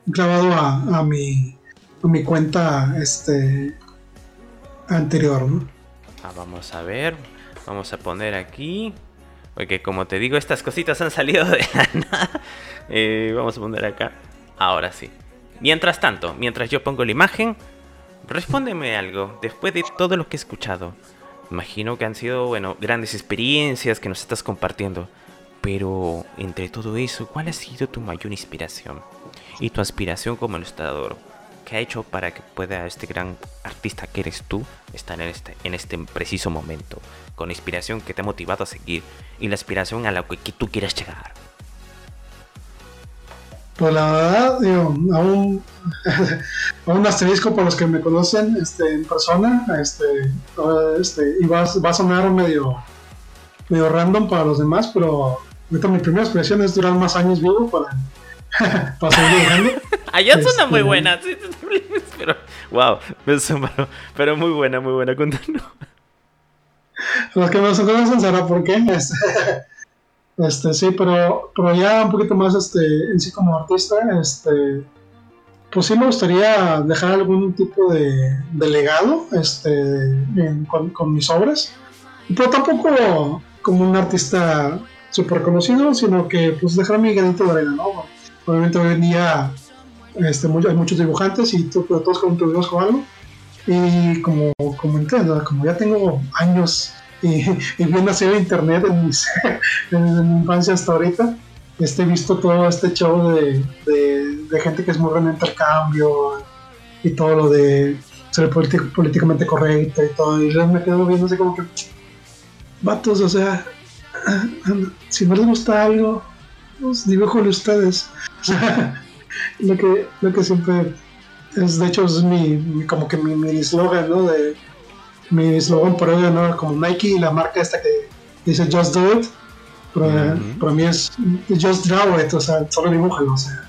un clavado a, a, mi, a mi cuenta este, anterior, ¿no? Ah, vamos a ver. Vamos a poner aquí. Porque como te digo, estas cositas han salido de la nada. Eh, vamos a poner acá. Ahora sí. Mientras tanto, mientras yo pongo la imagen, respóndeme algo después de todo lo que he escuchado. Imagino que han sido, bueno, grandes experiencias que nos estás compartiendo. Pero entre todo eso, ¿cuál ha sido tu mayor inspiración? Y tu aspiración como ilustrador. ¿Qué ha hecho para que pueda este gran artista que eres tú estar en este, en este preciso momento? Con inspiración que te ha motivado a seguir y la aspiración a la que tú quieras llegar. Pues la verdad, digo, aún, un asterisco por los que me conocen este, en persona, este, este, y va, va, a sonar medio, medio random para los demás, pero ahorita mi primera expresión es durar más años vivo para, para seguir dibujando. Allá suena este, muy buena, sí, pero wow, pero, pero muy buena, muy buena, contanos. Los que me conocen sabrán por qué. Este, este, sí, pero, pero ya un poquito más este, en sí como artista, este, pues sí me gustaría dejar algún tipo de, legado este, con, mis obras, pero tampoco como un artista súper conocido, sino que pues dejar mi granito de arena, ¿no? Obviamente hoy en día este, hay muchos dibujantes y todos contribuimos con algo. Y como comenté, como ya tengo años y, y bien nacido internet en, mis, en, mi infancia hasta ahorita, este, he visto todo este show de, de, gente que es muy buena en intercambio y todo lo de ser políticamente correcto y todo, y yo me quedo viendo así como que, vatos, o sea, si no les gusta algo, pues dibújalo ustedes. lo que, lo que siempre es, de hecho, es mi, como que mi eslogan, ¿no? De mi eslogan por ello, ¿no? Como Nike y la marca esta que dice Just Do It, para, mí es Just Draw It, o sea, solo dibújalo, o sea,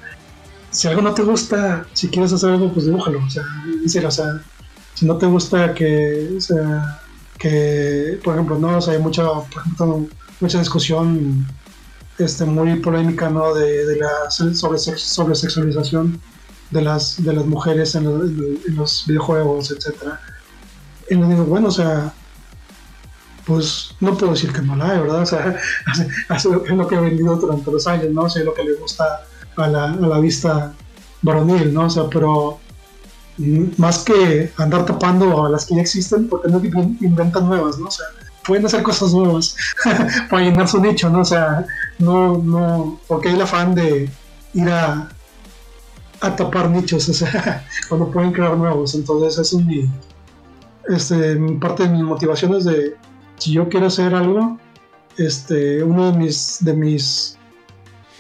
si algo no te gusta, si quieres hacer algo, pues dibújalo, o sea, en o sea, si no te gusta que, o sea, que, por ejemplo, no, o sea, hay mucha, por ejemplo, mucha discusión este, muy polémica, ¿no? De, de la sobre, sobre sexualización de las, de las mujeres en, en los videojuegos, etcétera y le digo, bueno, o sea, pues no puedo decir que no la hay, ¿verdad? O sea, es lo que he vendido durante los años, ¿no? O sea, es lo que le gusta a la, a la vista varonil, ¿no? O sea, pero mm, más que andar tapando a las que ya existen, porque no inventan nuevas, ¿no? O sea, pueden hacer cosas nuevas para llenar su nicho, ¿no? O sea, no, no, porque el afán de ir a, a tapar nichos, o sea, cuando pueden crear nuevos. Entonces, eso es mi, este, parte de mis motivaciones de si yo quiero hacer algo, este, uno de mis, de mis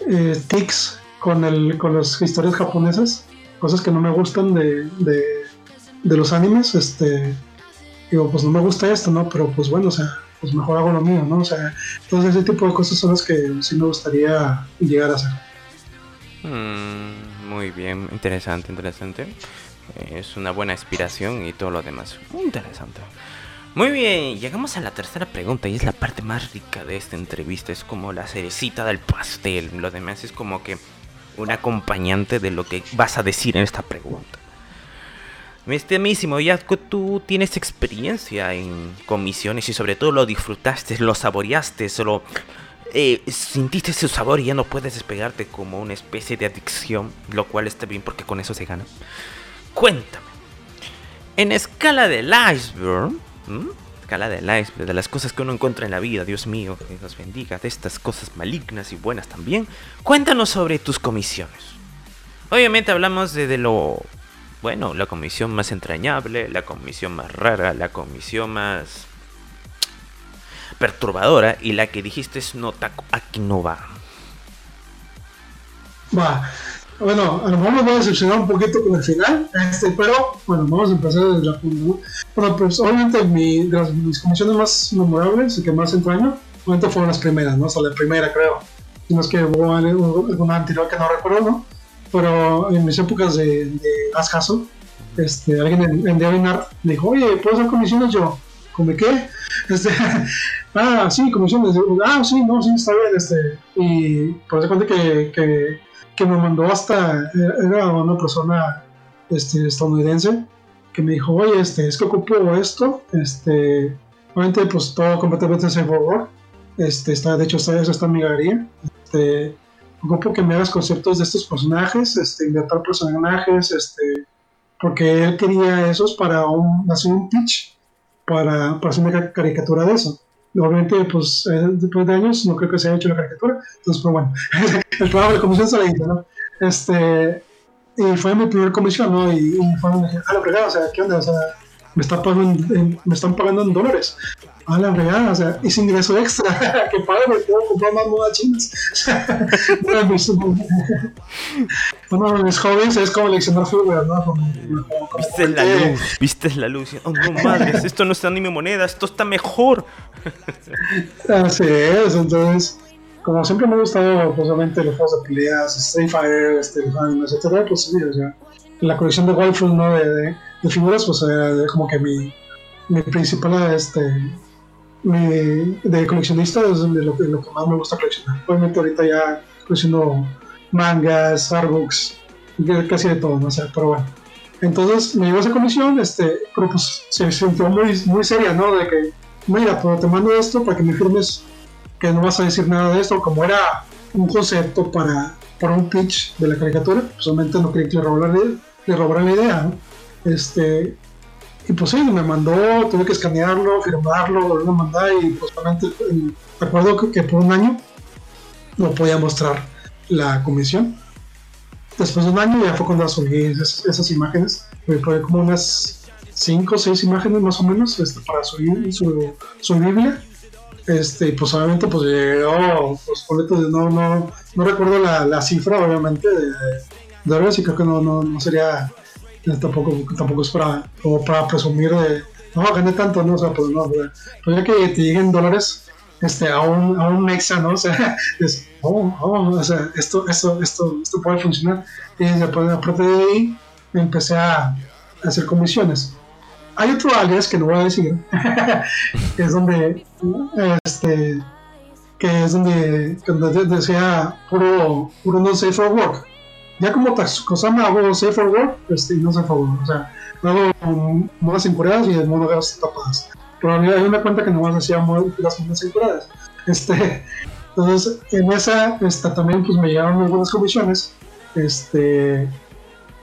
eh, tics con, el, con las historias japonesas, cosas que no me gustan de, de, de, los animes, este, digo, pues no me gusta esto, ¿no? Pero pues bueno, o sea, pues mejor hago lo mío, ¿no? O sea, entonces ese tipo de cosas son las que sí me gustaría llegar a hacer. Mm, muy bien, interesante, interesante. Es una buena inspiración y todo lo demás. Interesante. Muy bien, llegamos a la tercera pregunta y es la parte más rica de esta entrevista. Es como la cerecita del pastel. Lo demás es como que un acompañante de lo que vas a decir en esta pregunta. Mi estimísimo Yatko, tú tienes experiencia en comisiones y sobre todo lo disfrutaste, lo saboreaste, solo eh, sintiste su sabor y ya no puedes despegarte como una especie de adicción, lo cual está bien porque con eso se gana. Cuéntame, en escala del iceberg, escala del iceberg, de las cosas que uno encuentra en la vida, Dios mío, que nos bendiga, de estas cosas malignas y buenas también, cuéntanos sobre tus comisiones. Obviamente hablamos de lo bueno, la comisión más entrañable, la comisión más rara, la comisión más perturbadora y la que dijiste es no, aquí no va. Va. Bueno, a lo mejor me voy a decepcionar un poquito con el final, este, pero bueno, vamos a empezar desde la punta. Bueno, pues obviamente mi, mis comisiones más memorables y que más entraño, obviamente fueron las primeras, ¿no? O sea, la primera creo. Si no es que hubo alguna anterior que no recuerdo, ¿no? Pero en mis épocas de, de Ascaso, este, alguien en, en me dijo, oye, ¿puedo hacer comisiones? Yo, ¿come qué? Este, ah, sí, comisiones. Ah, sí, no, sí, está bien. Este, y por eso cuenta que, que, me mandó hasta, era una persona este, estadounidense, que me dijo, oye, este, es que ocupo esto, este, obviamente, pues todo completamente en favor. Este, está, de hecho, está, está en mi galería. Este, ocupo que me hagas conceptos de estos personajes, este, inventar personajes, este, porque él quería esos para un, hacer un pitch, para, hacer una caricatura de eso. Obviamente, pues eh, después de años no creo que se haya hecho la caricatura, entonces, pues bueno, el trabajo de comisión se ¿no? Este, y fue mi primer comisión, ¿no? Y, y fue, a la fregada, o sea, ¿qué onda? O sea, me, está pagando me están pagando en dólares a la o sea, es ingreso extra, que padre, me puedo comprar más modas chinas. de mis hobbies es coleccionar figuras, ¿no? Viste la luz, viste la luz. Oh, no madres, esto no está ni mi moneda, esto está mejor. Así es, entonces, como siempre me ha gustado, pues obviamente los juegos de peleas, Street Fighter, este, los animes, etcétera, pues sí, o sea, la colección de waifus, ¿no? De, de, de figuras, pues era como que mi, mi principal, este, de coleccionista es lo, lo, que más me gusta coleccionar. Obviamente ahorita ya colecciono mangas, artbooks, casi de todo, no sé, pero bueno. Entonces me llevó esa comisión, este, pero pues se sintió muy, muy seria, ¿no? De que, mira, pero te mando esto para que me firmes que no vas a decir nada de esto, como era un concepto para, para un pitch de la caricatura, pues obviamente no quería que le robara la, le robara la idea, ¿no? Este, y pues sí, me mandó, tuve que escanearlo, firmarlo, volverlo a mandar y pues recuerdo que, por un año no podía mostrar la comisión. Después de un año ya fue cuando subí esas, imágenes, me fue como unas 5 o 6 imágenes más o menos este, para subir su, su Biblia. Este, y pues obviamente pues llegó, pues no, no, no recuerdo la, la cifra obviamente de, de, de y creo que no, no, no sería tampoco, tampoco es para, como para presumir de, no, gané tanto, ¿no? O sea, pues no, pues ya que te lleguen dólares este, a un, a un mexa, ¿no? O sea, es, oh, oh, o sea, esto, esto, esto, esto puede funcionar. Y después, aparte de ahí, empecé a, hacer comisiones. Hay otro alias que no voy a decir, que es donde, este, que es donde, donde decía puro, puro no safe for work ya como Takusama hago Safe for Work, este, no Safe for o sea, hago modas encuradas y modas tapadas. pero hay una cuenta que nomás hacía las primeras temporadas. Este, entonces, en esa esta, también pues me llegaron algunas comisiones. Este,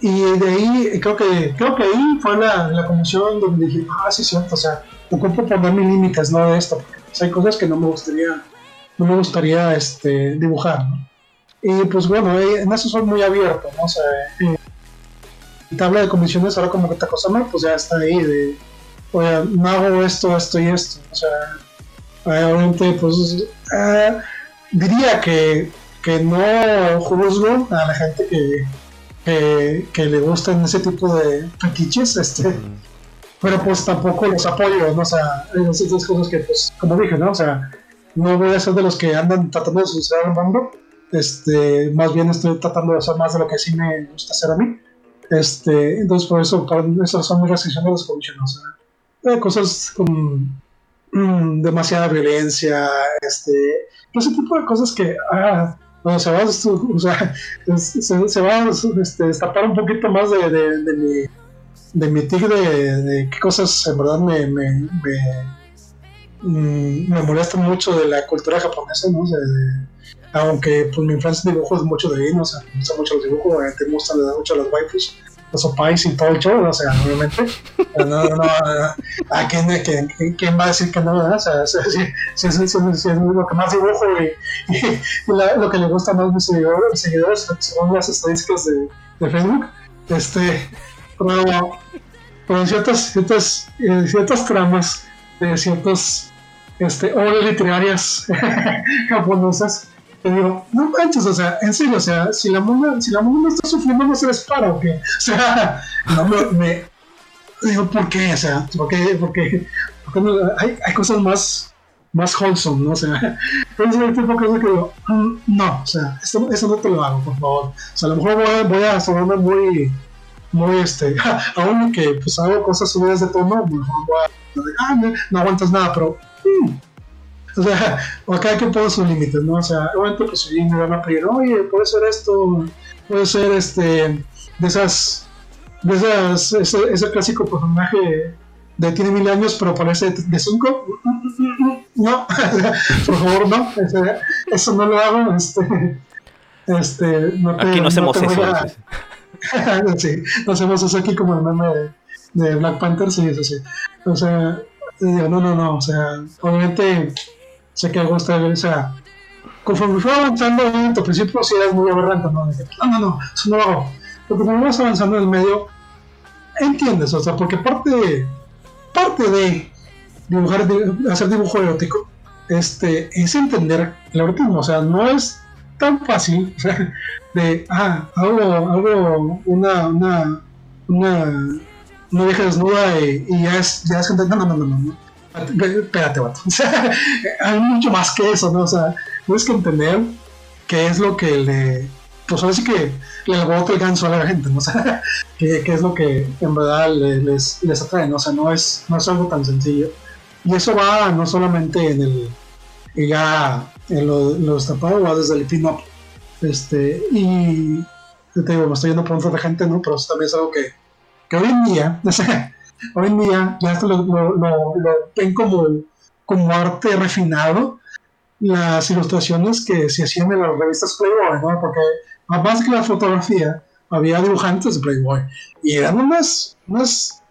y de ahí, creo que, creo que ahí fue la, la comisión donde dije, ah, sí, cierto, o sea, ocupo poner mis límites, ¿no? De esto, porque pues, hay cosas que no me gustaría, no me gustaría este, dibujar. Y pues bueno, eh, en eso soy muy abierto, ¿no? O sea, eh, tabla de comisiones ahora como que te cosa pues ya está ahí de, oye, no hago esto, esto y esto, o sea, obviamente pues eh, diría que, que no juzgo a la gente que que, le gustan ese tipo de fetiches, este, pero pues tampoco los apoyo, ¿no? O sea, hay cosas que, pues, como dije, ¿no? O sea, no voy a ser de los que andan tratando de solucionar el mundo, este, más bien estoy tratando de hacer más de lo que sí me gusta hacer a mí. Este, entonces por eso, eso son muy restricciones los comisiones, hay cosas con mm, demasiada violencia, este, ese tipo de cosas que, ah, se va, se, va a este, destapar un poquito más de, de, de mi, de mi tic de, de, qué cosas en verdad me, me, me, mm, molestan mucho de la cultura japonesa, ¿no? Aunque pues mi infancia dibujo es mucho de ahí. O sea, me gustan mucho los dibujos, te gustan mucho los waifus los opais y todo el show, o sea, obviamente. No, no, no, ¿a quién, quién, quién, va a decir que no? O sea, si, es lo que más dibujo y, lo que le gusta más a mis seguidores, seguidores según las estadísticas de, de Facebook, este, pero, pero en ciertas, ciertas, en ciertas tramas de ciertas este, obras literarias japonesas, digo, no manches, o sea, en serio, o sea, si la mona, si la no está sufriendo, no se les para, ¿o qué? O sea, no me, digo, ¿por qué? O sea, ¿por qué? Porque, porque no, hay, hay cosas más, más wholesome, ¿no? O sea, entonces hay tipo de cosas que digo, mm, no, o sea, eso, eso no te lo hago, por favor. O sea, a lo mejor voy, voy a muy, muy, este, aún que pues hago cosas subidas de tono, mejor voy a, ah, no, no aguantas nada, pero, mm, o sea, cada quien pone sus límites, ¿no? O sea, obviamente pues si me van a pedir, oye, puede ser esto, puede ser este, de esas, de esas, ese, ese clásico personaje de tiene mil años pero parece de cinco, no, por favor no, eso no lo hago, este, este, no te, aquí no hacemos eso. sí, no hacemos eso aquí como el meme de, de Black Panther, sí, eso sí, o sea, digo, no, no, no, o sea, obviamente sé que gusta o sea, conforme fue avanzando en tu principio sí eras muy aberrante, ¿no? no, no, no, eso no lo hago. Pero conforme vas avanzando en el medio, entiendes, o sea, porque parte de, parte de dibujar, de hacer dibujo erótico, este, es entender el erotismo, o sea, no es tan fácil, o sea, de, ah, hago, hago una, una, una, una vieja desnuda y, y ya es, ya es no, no, no, no, no espérate, vato. O sea, hay mucho más que eso, ¿no? O sea, tienes que entender qué es lo que le. Pues ahora sí que le bota el ganso a la gente, ¿no? O sea, qué, qué es lo que en verdad les, les atrae, ¿no? O sea, no es, no es algo tan sencillo. Y eso va no solamente en el. Ya en lo, lo destapado, va desde el pin-up. Este, y. Te digo, me estoy yendo por otra gente, ¿no? Pero eso también es algo que, que hoy en día, o sea, hoy en día ya esto lo, lo, ven como, como arte refinado las ilustraciones que se hacían en las revistas Playboy, ¿no? Porque más que la fotografía, había dibujantes de Playboy y eran unas, unas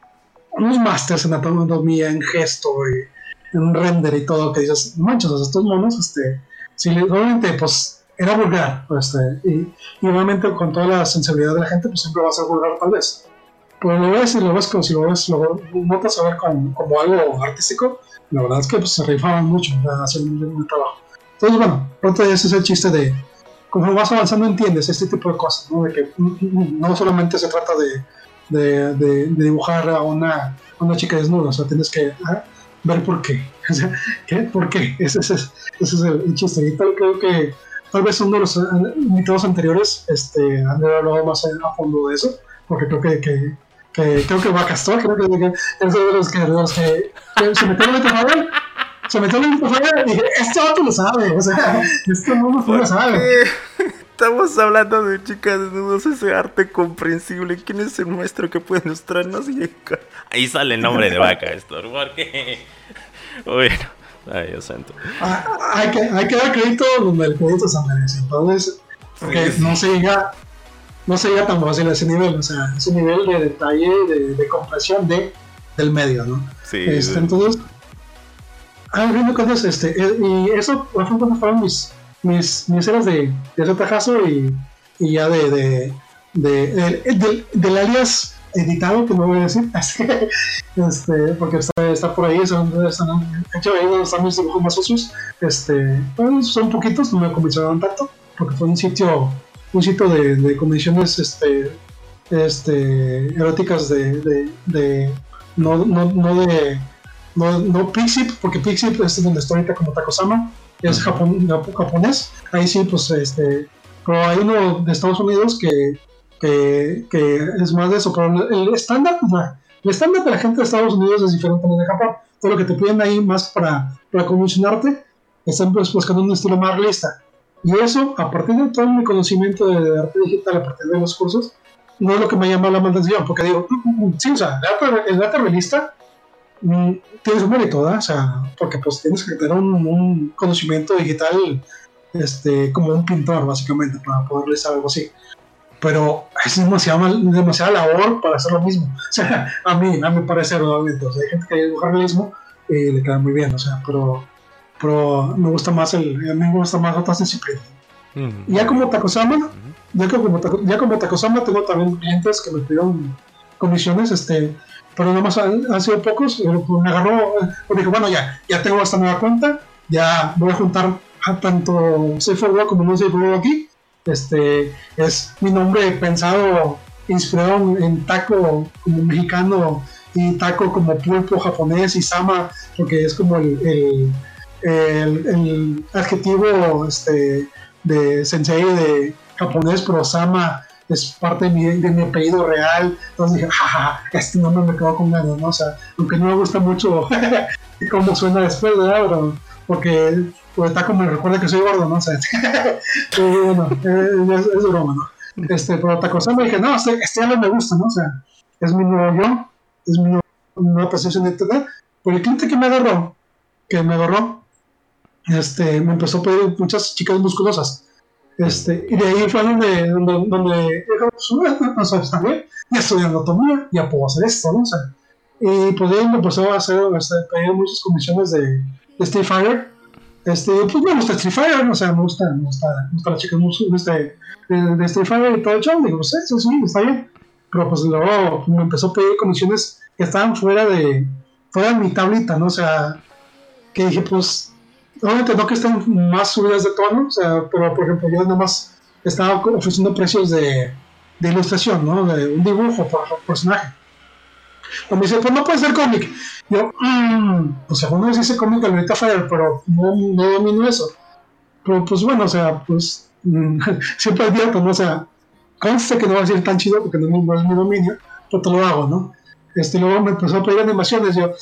unos masters en anatomía, en gesto, y en render y todo, que dices, manchos, estos monos, este, si pues, era vulgar, este, y, y, obviamente con toda la sensibilidad de la gente, pues siempre va a ser vulgar tal vez. Pero lo ves y lo ves como si lo ves, lo notas a ver como, como algo artístico, la verdad es que pues, se rifaban mucho haciendo un, trabajo. Entonces, bueno, pronto ese es el chiste de, como vas avanzando entiendes este tipo de cosas, ¿no? De que no solamente se trata de, de, de, dibujar a una, una, chica desnuda, o sea, tienes que ah, ver por qué. ¿qué? ¿Por qué? Ese, ese, ese es el, chiste. Y tal, creo que tal vez uno de los invitados anteriores este, han hablado más a fondo de eso, porque creo que, que que creo que va a Castor, creo que, que es de los que, de los que, que se metió en el micrófono, se metió en el micrófono y dije, este vato lo sabe, o sea, este mundo lo sabe. Estamos hablando de chicas desnudos, ese arte comprensible. ¿Quién es el maestro que puede mostrarnos? Ahí sale el nombre de vaca, esto, porque. Bueno, ay Dios santo. Ah, hay, que, hay que dar crédito donde el crédito se merece. Entonces, porque no se llega no se llega tan fácil a ese nivel, o sea, ese nivel de detalle, de, de compresión de, del medio, ¿no? Sí. Este, entonces, ah, viendo cosas, este, eh, y eso, por ejemplo, fueron mis, mis, mis eras de, de tajazo y, y ya de, de, de, del alias editado, que no voy a decir, este, porque está, está por ahí, son, están, hecho ahí están mis dibujos más socios, este, son poquitos, no me convencieron tanto, porque fue un sitio un sitio de, de condiciones este, este, eróticas de, de, no, no, no, de no, no Pixip, porque Pixip es donde estoy ahorita como Takosama, es Japón, japonés, ahí sí pues este pero hay uno de Estados Unidos que, que, que es más de eso, pero el estándar, el estándar de la gente de Estados Unidos es diferente al de Japón, todo lo que te piden ahí más para, para condicionarte, están pues buscando un estilo más realista y eso, a partir de todo mi conocimiento de arte digital, a partir de los cursos, no es lo que me llama la atención, porque digo, mm, mm, mm, sí, o sea, el arte, realista tiene su mérito, ¿verdad? O sea, porque pues tienes que tener un, conocimiento digital este, como un pintor, básicamente, para poder realizar algo así. Pero es demasiada, demasiada labor para hacer lo mismo. O sea, a mí, a mi parecer, obviamente. O sea, hay gente que dibuja realismo y le queda muy bien, o sea, pero pero me gusta más el, a mí me gusta más otras disciplinas. Ya como Takosama, ya, como, ya como Takosama tengo también clientes que me pidieron comisiones, este, pero nada más han, sido pocos, me agarró, pues dije, bueno, ya, ya tengo esta nueva cuenta, ya voy a juntar a tanto Safe como no Safe aquí, este, es mi nombre pensado, inspirado en taco como mexicano y taco como pulpo japonés y sama, porque es como el el, adjetivo este, de sensei de japonés, pero Sama es parte de mi, de mi apellido real. Entonces dije, jaja, este nombre me quedó con ganas, ¿no? Sea, aunque no me gusta mucho cómo suena después, ¿verdad? Pero, porque pues, está como me recuerda que soy gordo, ¿no? Sea, bueno, es, broma, ¿no? Este, pero Taco Sama dije, no, este, este ya me gusta, ¿no? Sea, es mi nuevo yo, es mi nueva percepción de internet. Pero el cliente que me agarró, que me agarró, este, me empezó a pedir muchas chicas musculosas. Este, y de ahí fue donde, donde, donde pues, está bien, ya estoy anatomía, ya puedo hacer esto, ¿no? O sea, y pues ahí me empezó a hacer, este, pedir muchas comisiones de, de Street Fighter. Este, pues me gusta Street Fighter, o sea, me gusta, me gusta, me gusta las chicas musculosas de, de, de, Street Fighter y todo el show. Digo, pues sí, está bien. Pero pues luego me empezó a pedir comisiones que estaban fuera de, fuera de mi tablita, ¿no? O sea, que dije, pues obviamente no que estén más subidas de tono, o sea, pero por ejemplo yo nada más estaba ofreciendo precios de, de ilustración, ¿no? De un dibujo por personaje. O me dice, pues no puede ser cómic. Yo, mmm, pues según me dice cómic de Lolita Fire, pero no, no domino eso. Pero pues bueno, o sea, pues mm, siempre advierto, ¿no? O sea, conste que no va a ser tan chido porque no, no es mi dominio, pero te lo hago, ¿no? Este, luego me empezó a pedir animaciones, yo,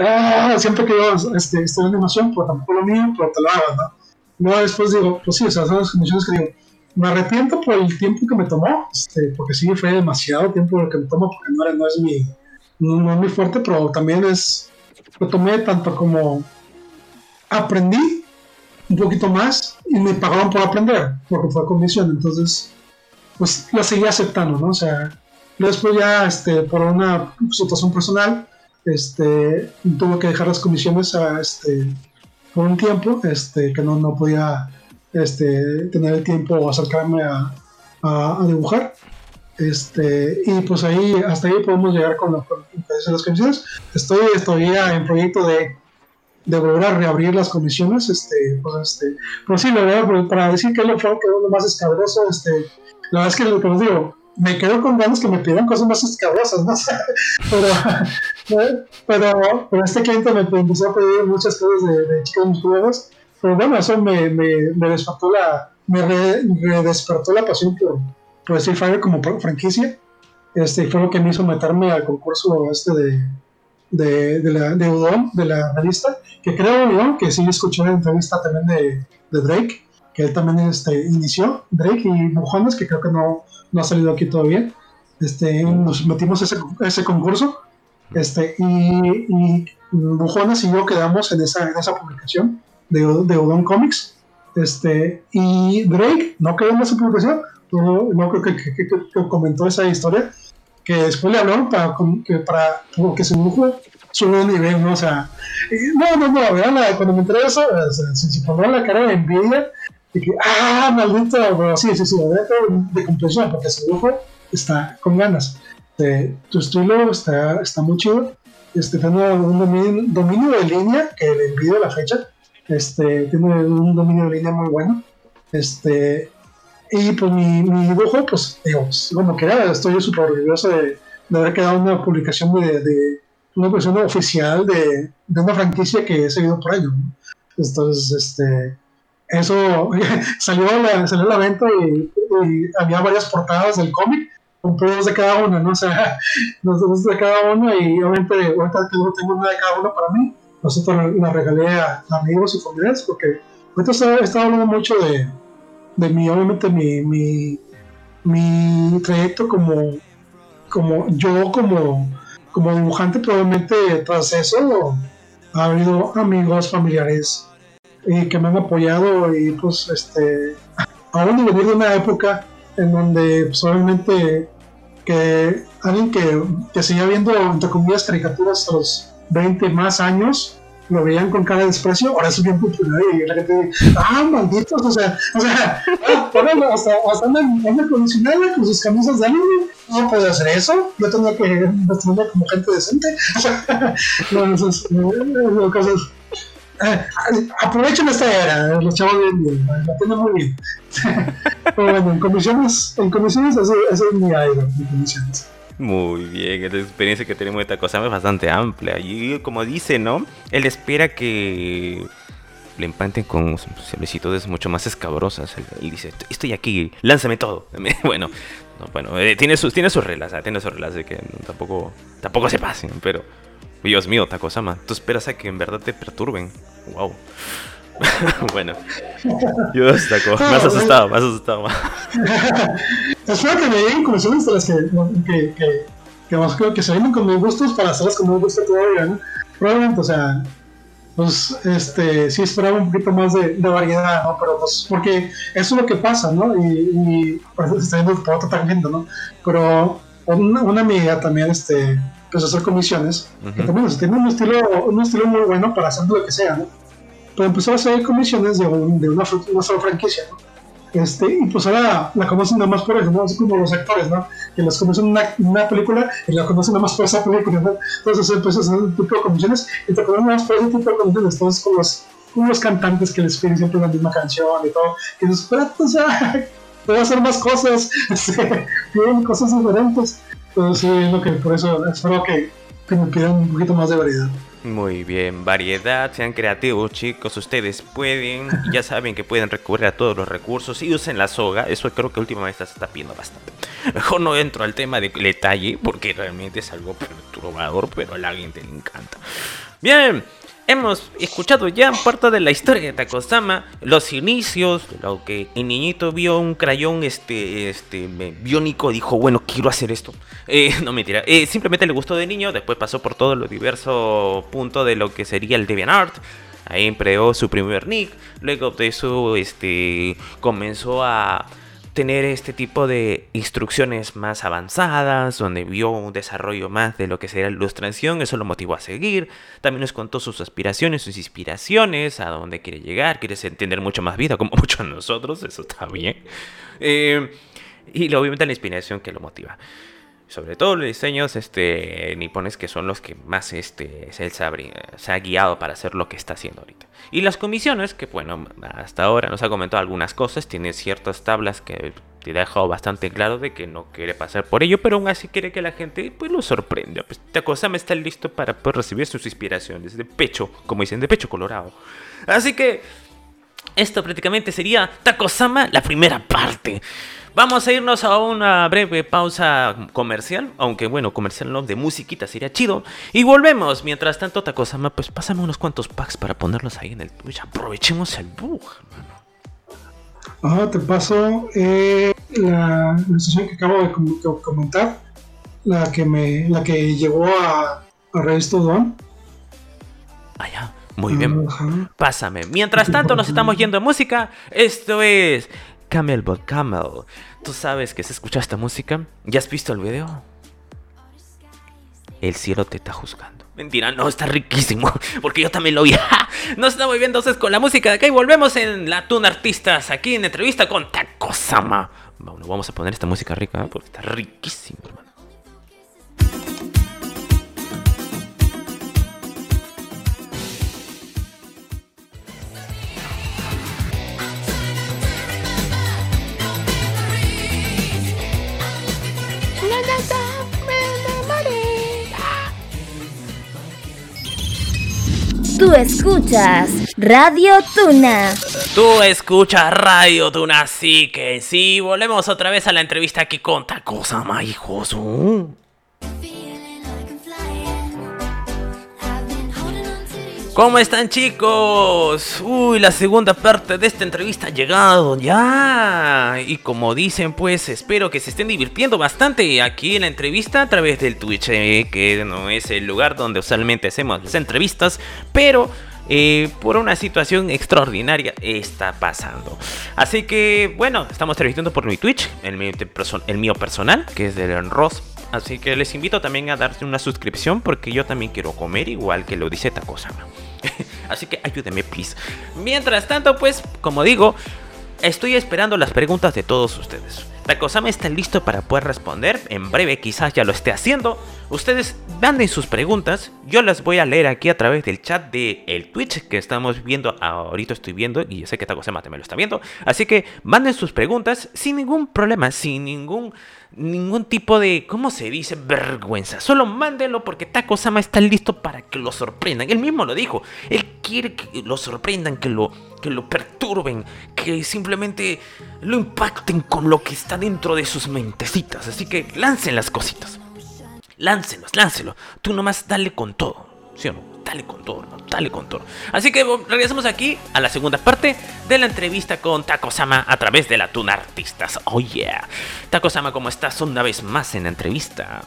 ah, siempre que yo este, en animación, pues tampoco lo mío, pero te lo hago, ¿no? Luego después digo, pues sí, o sea, son las condiciones que digo, me arrepiento por el tiempo que me tomó, este, porque sí fue demasiado tiempo lo que me tomó, porque no, no es mi, no, es muy fuerte, pero también es, lo tomé tanto como aprendí un poquito más y me pagaron por aprender, porque fue condición, entonces, pues lo seguí aceptando, ¿no? O sea, después ya, este, por una situación personal, este, tuvo que dejar las comisiones a, este, por un tiempo, este, que no, no podía este, tener el tiempo o acercarme a, a, dibujar. Este, y pues ahí, hasta ahí podemos llegar con, las comisiones. Estoy todavía en proyecto de, de volver a reabrir las comisiones. Este, pues, este, pues sí, la verdad, para decir que es lo, que es lo más escabroso, este, la verdad es que lo que os digo, me quedo con ganas que me pidan cosas más escabrosas, ¿no? pero, pero, pero, este cliente me empezó a pedir muchas cosas de, de chicos musculosos, pero bueno, eso me, me, me despertó la, me despertó la pasión por, por Street Fighter como franquicia, este, fue lo que me hizo meterme al concurso este de, de, de la, de Udon, de la revista, que creo que sí escuché la entrevista también de Drake, que él también este, inició, Drake y Bujones, que creo que no, no ha salido aquí todavía. Este, nos metimos ese, ese concurso este, y, y Bujones y yo quedamos en esa, en esa publicación de, de Udon Comics. Este, y Drake no quedó en esa publicación, no, no creo que, que, que, comentó esa historia, que después le hablaron para que, para, que su dibujo subió de nivel, ¿no? O sea, no, no, no, vean, cuando me enteré eso, se, se ponía la cara de envidia, que, ah, maldito, pero sí, sí, sí, de comprensión, porque su dibujo está con ganas. Este, tu estilo está, está muy chido, este, tiene un dominio, de línea, que le envío la fecha, este, tiene un dominio de línea muy bueno, este, y pues mi, dibujo, pues, digo, pues, como que estoy súper orgulloso de, de, haber quedado una publicación de, de una versión oficial de, de, una franquicia que he seguido por años. Entonces, este, eso salió la, salió la venta y, había varias portadas del cómic, compré dos de cada una, ¿no? O sea, dos de cada uno y obviamente ahorita no tengo una de cada uno para mí, nosotros la regalé a amigos y familiares porque ahorita he hablando mucho de de mi, obviamente, mi, mi, mi trayecto como, como yo como, como dibujante, probablemente tras eso ha habido amigos, familiares eh, que me han apoyado y pues este, aún de venir de una época en donde pues, obviamente que alguien que, que seguía viendo entre comillas caricaturas a los 20 más años lo veían con cara de desprecio, ahora es bien popular y la gente dice, ah, malditos, o sea, o sea, ah, hasta, andan, con sus camisas de anime, no puede hacer eso, yo tenía que vestirme como gente decente, o sea, no, esas no, cosas. Eh, aprovechen esta era, los chavos bien, bien la tienen muy bien. Pero bueno, en comisiones, en comisiones, es mi idol, en comisiones. Muy bien, la experiencia que tenemos de cosa es bastante amplia. Y como dice, ¿no? Él espera que le empanten con solicitudes mucho más escabrosas. Él, dice, estoy aquí, lánzame todo. bueno, bueno, eh, tiene sus, tiene sus reglas, ¿eh? tiene sus reglas de que tampoco, tampoco se pasen, pero... Dios mío, Takosama, tú esperas a que en verdad te perturben. Wow. bueno, Dios, Taco, me has asustado, me has asustado. Espero que me lleguen comisiones de las que, que, que, que, que se vienen con mis gustos para hacerlas como me gusta todavía, ¿no? Probablemente, o sea, pues este, sí esperaba un poquito más de, de, variedad, ¿no? Pero pues, porque eso es lo que pasa, ¿no? Y, y por eso se está yendo por otra tangente, ¿no? Pero una, una, amiga también, este, empezó a hacer comisiones, uh -huh. y también, o sea, tiene un estilo, un estilo muy bueno para hacer lo que sea, ¿no? Pero empezó a hacer comisiones de, un, de una, una sola franquicia, ¿no? Este, y pues ahora la conocen nada más por eso, ¿no? Así como los actores, ¿no? Que las conocen una, una película y la conocen nada más por esa película, ¿no? Entonces empezó a hacer un tipo de comisiones y te conocen nada más por ese tipo de comisiones. Entonces, con los, con los cantantes que les piden siempre la misma canción y todo, que dices, espérate, o sea, puedo hacer más cosas, piden cosas diferentes. Entonces, sí, es lo que por eso espero que, que me pidan un poquito más de variedad. Muy bien, variedad, sean creativos chicos, ustedes pueden, ya saben que pueden recurrir a todos los recursos y usen la soga, eso creo que últimamente se está pidiendo bastante. Mejor no entro al tema de detalle porque realmente es algo perturbador, pero a la gente le encanta. Bien, hemos escuchado ya parte de la historia de Takosama, los inicios, lo que el niñito vio un crayón este, este, biónico, dijo, bueno, quiero hacer esto. Eh, no mentira, eh, simplemente le gustó de niño, después pasó por todo lo diverso punto de lo que sería el DeviantArt. Ahí empleó su primer nick, luego de eso este, comenzó a tener este tipo de instrucciones más avanzadas, donde vio un desarrollo más de lo que sería la ilustración, eso lo motivó a seguir. También nos contó sus aspiraciones, sus inspiraciones, a dónde quiere llegar, quiere entender mucho más vida, como muchos de nosotros, eso está bien. Eh, y obviamente la inspiración que lo motiva. Sobre todo los diseños este, nipones que son los que más este, se, ha guiado para hacer lo que está haciendo ahorita. Y las comisiones, que bueno, hasta ahora nos ha comentado algunas cosas, tiene ciertas tablas que te dejado bastante claro de que no quiere pasar por ello, pero aún así quiere que la gente pues lo sorprenda. Pues me está listo para pues, recibir sus inspiraciones de pecho, como dicen, de pecho colorado. Así que esto prácticamente sería Takosama, la primera parte. Vamos a irnos a una breve pausa comercial, aunque bueno, comercial no, de musiquita sería chido. Y volvemos. Mientras tanto, Takosama, pues pásame unos cuantos packs para ponerlos ahí en el Twitch. Aprovechemos el bug, hermano. Ajá, te paso eh, la, situación que acabo de comentar, la que me, la que llegó a, a Revista Don. Allá. Muy bien. Pásame. Mientras tanto, nos estamos yendo a música. Esto es Camelbot Camel. ¿Tú sabes que se escucha esta música? ¿Ya has visto el video? El cielo te está juzgando. Mentira, no, está riquísimo. Porque yo también lo vi. Nos estamos viendo entonces con la música de acá y volvemos en la Tuna Artistas. Aquí en entrevista con Takosama. Bueno, vamos a poner esta música rica ¿eh? porque está riquísimo, hermano. Tú escuchas Radio Tuna. Tú escuchas Radio Tuna, así que sí, volvemos otra vez a la entrevista aquí con Tacosa hijos. ¿Cómo están chicos? Uy, la segunda parte de esta entrevista ha llegado ya. Y como dicen, pues espero que se estén divirtiendo bastante aquí en la entrevista a través del Twitch, eh, que no es el lugar donde usualmente hacemos las entrevistas, pero eh, por una situación extraordinaria está pasando. Así que, bueno, estamos transmitiendo por mi Twitch, el mío, personal, que es del Ross Así que les invito también a darse una suscripción porque yo también quiero comer igual que lo dice Takosama. Así que ayúdenme, please. Mientras tanto, pues, como digo, estoy esperando las preguntas de todos ustedes. Takosama está listo para poder responder. En breve quizás ya lo esté haciendo. Ustedes manden sus preguntas. Yo las voy a leer aquí a través del chat de el Twitch que estamos viendo. Ahorita estoy viendo y yo sé que Takosama también lo está viendo. Así que manden sus preguntas sin ningún problema, sin ningún ningún tipo de, ¿cómo se dice? Vergüenza. Solo mándenlo porque Taco Sama está listo para que lo sorprendan. Él mismo lo dijo. Él quiere que lo sorprendan, que lo, que lo perturben, que simplemente lo impacten con lo que está dentro de sus mentecitas. Así que lancen las cositas. Láncenlos, láncenlo. Tú nomás dale con todo. ¿Sí o no? Dale con todo, dale con todo. Así que regresamos aquí a la segunda parte de la entrevista con Taco-sama a través de la Tuna Artistas. Oh yeah. Taco-sama, ¿cómo estás una vez más en la entrevista?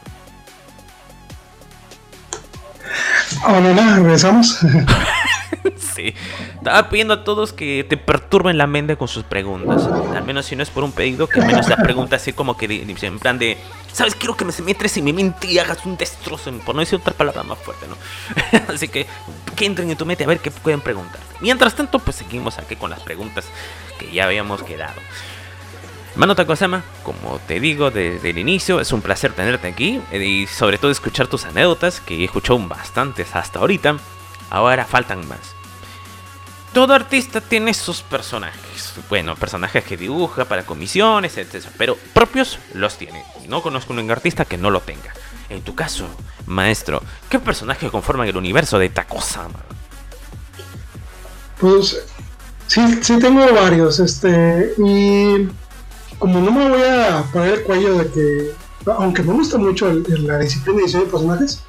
Hola, hola, regresamos. sí. Estaba pidiendo a todos que te perturben la mente con sus preguntas. Al menos si no es por un pedido, que al menos la pregunta así como que en plan de, ¿sabes? Quiero que me metres en mi mente y hagas un destrozo, por no decir otra palabra más fuerte, ¿no? así que que entren en tu mente a ver qué pueden preguntar. Mientras tanto, pues seguimos aquí con las preguntas que ya habíamos quedado. Mano Takosama, como te digo desde el inicio, es un placer tenerte aquí y sobre todo escuchar tus anécdotas, que he escuchado bastantes hasta ahorita. Ahora faltan más. Todo artista tiene sus personajes. Bueno, personajes que dibuja para comisiones, etc. Pero propios los tiene. No conozco un artista que no lo tenga. En tu caso, maestro, ¿qué personajes conforman el universo de Takosama? Pues sí, sí tengo varios. Este, y como no me voy a poner el cuello de que, aunque me gusta mucho la disciplina de diseño de personajes,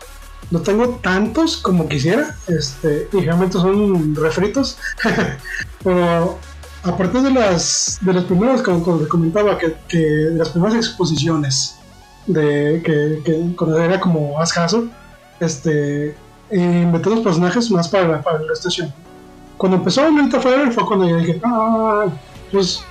no tengo tantos como quisiera, este, y realmente son refritos, pero a partir de las, de los primeros, como, comentaba, que, de las primeras exposiciones, de que, que era como Ascaso, este, inventé los personajes más para la, para la estación. Cuando empezó el Fire fue cuando yo dije, ah, pues,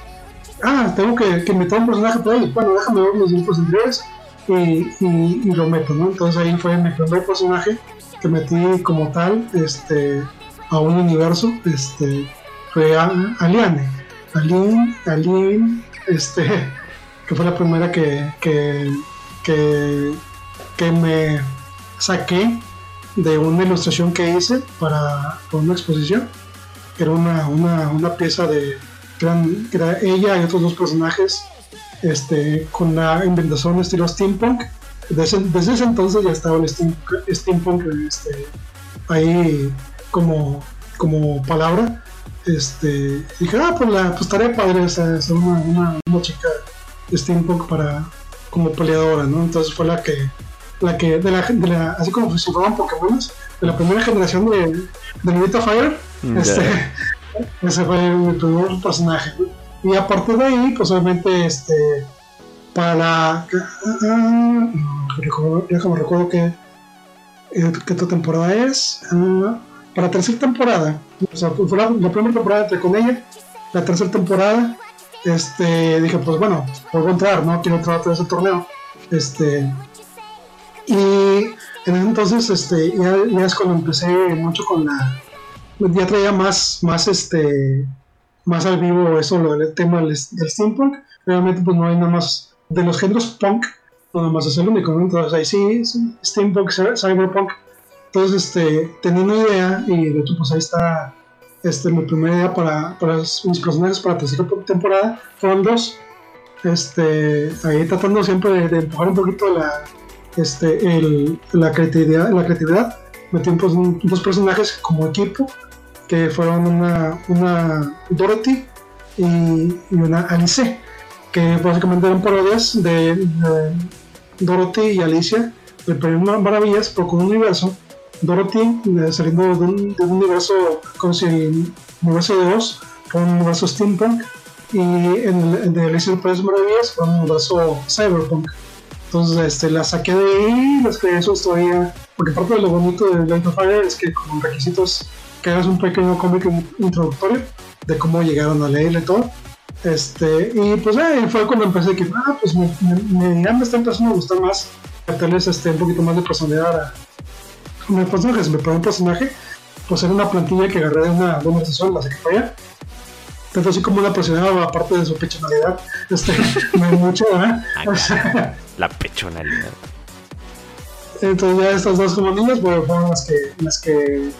ah, tengo que, que inventar un personaje para él. Bueno, déjame ver los grupos anteriores y, lo meto, ¿no? Entonces ahí fue mi primer personaje que metí como tal este, a un universo, este, fue Aliane. Alien, Alien, este, que fue la primera que, que, que, me saqué de una ilustración que hice para, una exposición, era una, una, una pieza de, era ella y otros dos personajes este, con la inventación estilo steampunk. Desde, desde, ese entonces ya estaba el steampunk, este, ahí como, como palabra. Este, dije, ah, pues, la, pues estaría padre ser una, una, chica steampunk para, como peleadora, ¿no? Entonces fue la que, la que, de la, de la así como si fueran Pokémon, de la primera generación de, de Fire, este, ese fue mi primer personaje. Y aparte de ahí, pues obviamente, este, para la... déjame recuerdo que, eh, que esta temporada es. Ah, para la tercera temporada, o sea, fue la, primera temporada entré con ella, la tercera temporada, este, dije, pues bueno, puedo entrar, ¿no? Quiero entrar a ese torneo. Este, y en ese entonces, este, ya, ya, es cuando empecé mucho con la. Ya traía más, más, este, más al vivo eso, lo del tema del, steampunk. Realmente, pues no hay nada más. De los géneros punk, no nada más es el único. Entonces ahí sí, steampunk, cyberpunk. Entonces, este, tenía una idea y de hecho, pues ahí está este, mi primera idea para, para mis personajes para la tercera temporada. Fueron dos. Este, ahí tratando siempre de, empujar un poquito la, este, el, la, creatividad, la creatividad. Metí dos personajes como equipo, que fueron una, Dorothy y, una Alice, que básicamente eran parodias de, Dorothy y Alicia, de Premio Maravillas, pero con un universo. Dorothy saliendo de un, universo como si el universo de Oz, con un universo steampunk, y en el de Alicia en Maravillas, con un universo cyberpunk. Entonces este, la saqué de ahí, les creé su historia, porque parte de lo bonito de Light of Fire es que como requisitos que hagas un pequeño cómic introductorio de cómo llegaron a leerle todo. Este, y pues ahí fue cuando empecé que, ah, pues me, me, ya me está empezando a gustar más, meterles este, un poquito más de personalidad a, mis personajes. Me pongo un personaje, pues era una plantilla que agarré de una, de una sesión, la allá tanto así como una personalidad aparte de su pechonalidad este me mucho ¿eh? la pechonalidad. Entonces ya estas dos como niñas pues, fueron las que, las que,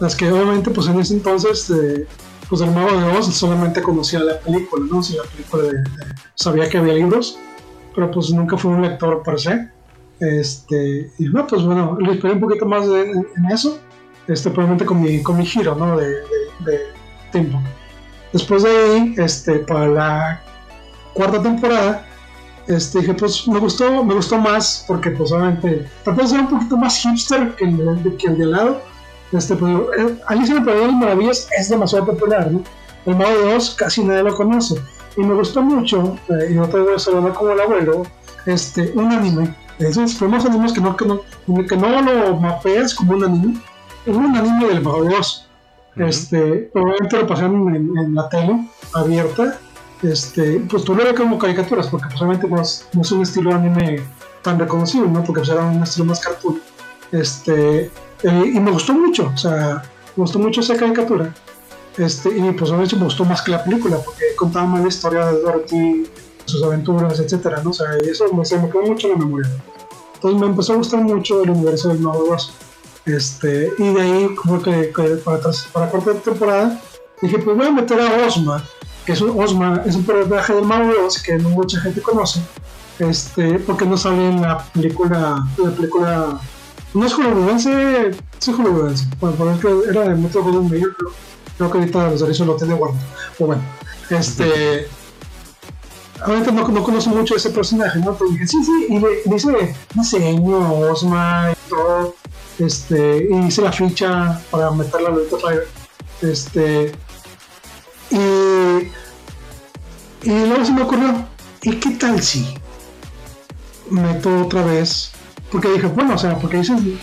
las que obviamente pues en ese entonces eh, pues el mago de Oz solamente conocía la película, ¿no? Si la película de, sabía que había libros, pero pues nunca fue un lector per se. Este, y bueno, pues bueno, le esperé un poquito más en, eso, este, probablemente con mi, con mi giro, ¿no? De, de, tiempo. Después de ahí, este, para la cuarta temporada, este, dije, pues me gustó, me gustó más porque pues obviamente traté de ser un poquito más hipster que el, que el de al lado. Este, pero eh, Alicia en el País de las Maravillas es demasiado popular, ¿no? El Mago de Oz casi nadie lo conoce. Y me gustó mucho, eh, y no te voy a saludar como el abuelo, este, un anime. Esos fuimos animes que no, que no, que no lo mapeas como un anime. Es un anime del Mago de Oz. Este, obviamente lo pasaron en, en la tele abierta este, pues tú lo ves como caricaturas, porque posiblemente no es, no es un estilo anime tan reconocido, ¿no? Porque pues, era un estilo más cartoon. Este, eh, y me gustó mucho, o sea, me gustó mucho esa caricatura. Este, y pues obviamente me gustó más que la película, porque contaba más la historia de Dorothy, sus aventuras, etcétera, ¿no? O sea, y eso me, se me quedó mucho en la memoria. Entonces me empezó a gustar mucho el universo del Nuevo Bros. Este, y de ahí, como que, para, para la cuarta temporada, dije, pues voy a meter a Osma que es un Osma, es un personaje del Mago que no mucha gente conoce, este, porque no sale en la película, la película, no es hollywoodense, sí es hollywoodense, bueno, por que era de Metro Golden Mayer, pero creo que ahorita los derechos lo tiene guardado, o bueno, este, ahorita no, no conozco mucho ese personaje, ¿no? Pero dije, sí, sí, y le, dice diseño, Osma y todo, este, y hice la ficha para meterla en el este, y, y luego se me ocurrió, ¿y qué tal si meto otra vez? Porque dije, bueno, o sea, porque dicen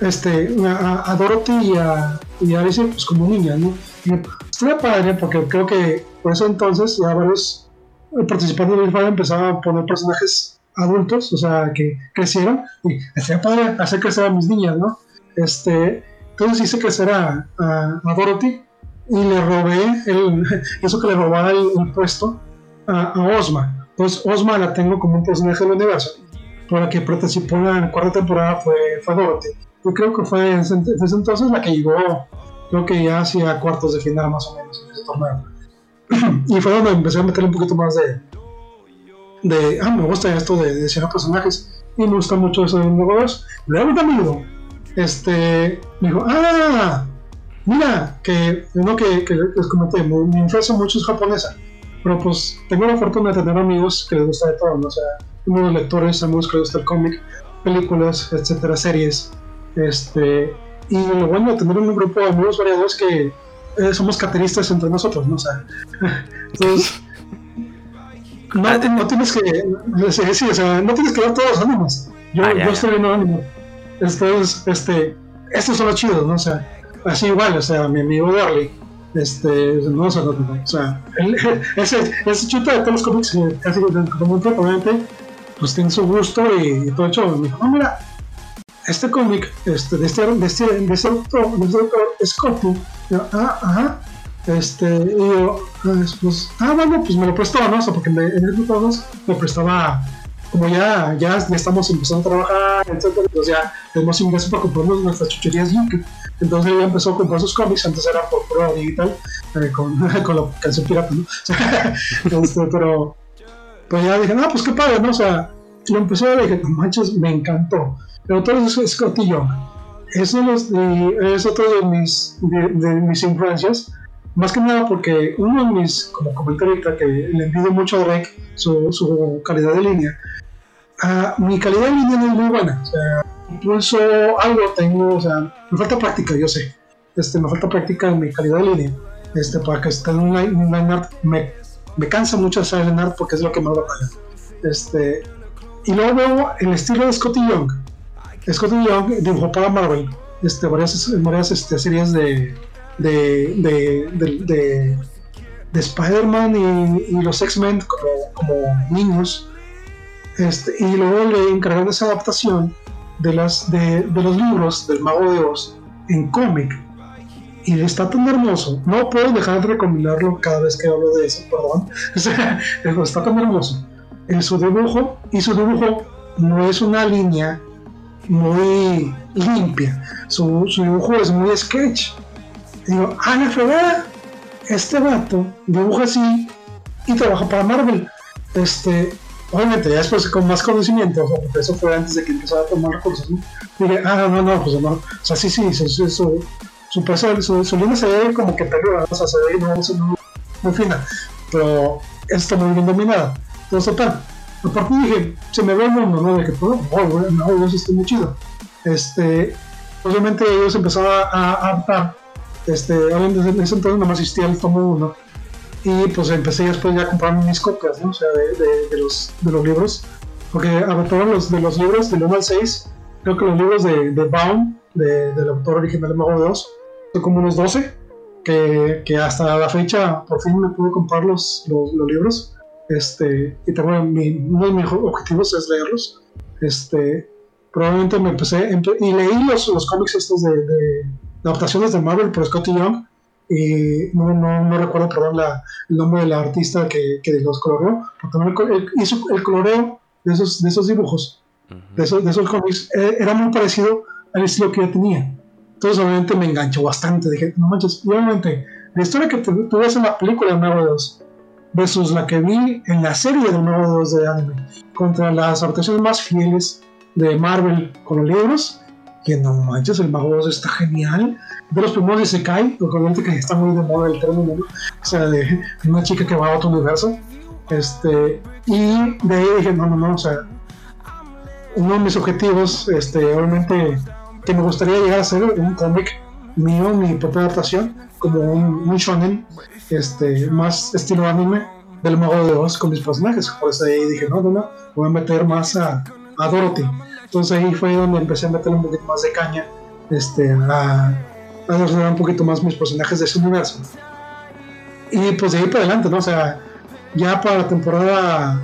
este, a, Dorothy y a, y a Alice pues como niñas, ¿no? Y estaría padre porque creo que por eso entonces ya varios participantes del Fire empezaban a poner personajes adultos, o sea, que crecieron, y estaría padre hacer crecer a mis niñas, ¿no? Este, entonces hice crecer a, a Dorothy y le robé el, eso que le robaba el, puesto a, Osma. Entonces Osma la tengo como un personaje del universo. Por la que participó en la cuarta temporada fue, fue Dorothy. Yo creo que fue desde, entonces la que llegó, creo que ya hacia cuartos de final más o menos en ese torneo. y fue donde empecé a meterle un poquito más de, de ah, me gusta esto de, diseñar personajes y me gusta mucho eso de los juegos. Luego un amigo, este, me dijo, ah, Mira, que uno que, que les comenté, mi, mi infancia mucho es japonesa, pero pues tengo la fortuna de tener amigos que les gusta de todo, ¿no? o sea, unos lectores, amigos que les gusta el cómic, películas, etcétera, series, este, y lo bueno de tener un grupo de amigos variados que eh, somos cateristas entre nosotros, ¿no? O sea, entonces, no, Ah, no tienes que, sí, o sea, no tienes que ver todos los ánimos. Yo, Ah, yo estoy viendo ánimo. Entonces, este, estos son los chidos, ¿no? O sea, así igual, o sea, mi amigo Darley, este, no, o sea, no, o sea, él, ese, ese chuta de todos los cómics, eh, casi como un obviamente, pues tiene su gusto y, y todo hecho. Me dijo, no, mira, este cómic, este, de este, de este, de este de este autor, Scotty, yo, ah, ajá, este, y yo, pues, pues, ah, bueno, pues me lo prestó, ¿no? O sea, porque me, en el todos me prestaba, como ya, ya, estamos empezando a trabajar, etcétera, pues ya tenemos ingresos para comprarnos nuestras chucherías Yuki. Entonces ella empezó a comprar sus cómics, antes era por prueba digital, eh, con, con la canción pirata, ¿no? Este, pero, pues ya dije, no, pues qué padre, ¿no? O sea, lo empecé a dije, no manches, me encantó. El autor es Young. Es, de los- de- es otro de mis, de, de mis influencias. Más que nada porque uno de mis, como comenté ahorita, que le envidio mucho a Drake su, su calidad de línea. Ah, mi calidad de línea no es muy buena. O sea, incluso algo tengo, o sea, me falta práctica, yo sé. Este, me falta práctica en mi calidad de línea. Este, para que esté en un line, me, me cansa mucho line art porque es lo que más batalla. Este, y luego veo el estilo de Scotty Young. Scotty Young dibujó para Marvel este, varias, varias este, series de, de, de, de, de- de Spider-Man y, los X-Men como, como niños. Este, y luego le encargaron esa adaptación de, las, de, de los libros del Mago de Oz en cómic. Y está tan hermoso. No puedo dejar de recomendarlo cada vez que hablo de eso, perdón. Está tan hermoso. En su dibujo, y su dibujo no es una línea muy limpia. Su, su dibujo es muy sketch. Digo, a la este vato dibuja así y trabaja para Marvel. Este, obviamente, ya después con más conocimiento, porque eso fue antes de que empezara a tomar recursos, ¿no? Dije, ah, no, no, pues no. O sea, sí, sí, su, su, su, peso- su, su línea se ve como que peluda, o sea, se ve se- no- muy fina, pero está muy bien dominada. Entonces, total, aparte dije, se me ve el mundo, ¿no? De que, pues, oh, bueno, no, eso está muy chido. Este, obviamente ellos empezaron a, adaptar, este, en ese entonces nomás existía el tomo 1, y pues empecé después ya a comprar mis copias, ¿no? O sea, de, de, de los, de los libros, porque adaptaron los, de los libros del 1 al 6, creo que los libros de, de Baum, de- del autor original de Mago de Oz, son como unos 12, que, que hasta la fecha por fin me pude comprar los, los, los libros, este, y tengo mi, uno de mis objetivos es leerlos, este, probablemente me empecé, empe- y leí los, los cómics estos de, de, adaptaciones de Marvel por Scotty Young, y no, no, no recuerdo perdón, la, el nombre de la artista que, que los coloreó, el- hizo el coloreo de esos, de esos dibujos, de esos, de esos cómics, eh, era muy parecido al estilo que yo tenía. Entonces obviamente me enganchó bastante, dije, no manches, obviamente la historia que tú ves en la película de de Oz versus la que vi en la serie de de Oz de anime, contra las adaptaciones más fieles de Marvel con los libros, que no manches, el Mago de Oz está genial. De los primeros de Sekai, porque obviamente que está muy de moda el término, ¿no? o sea, de una chica que va a otro universo. Este, y de ahí dije, no, no, no, o sea, uno de mis objetivos, este, obviamente, que me gustaría llegar a hacer un cómic mío, mi propia adaptación, como un, un shonen, este, más estilo anime del Mago de Oz con mis personajes. Por eso ahí dije, no, no, no, voy a meter más a, a Dorothy. Entonces ahí fue donde empecé a meterle un poquito más de caña, este, a, a desarrollar un poquito más mis personajes de ese universo. Y pues de ahí para adelante, ¿no? O sea, ya para la temporada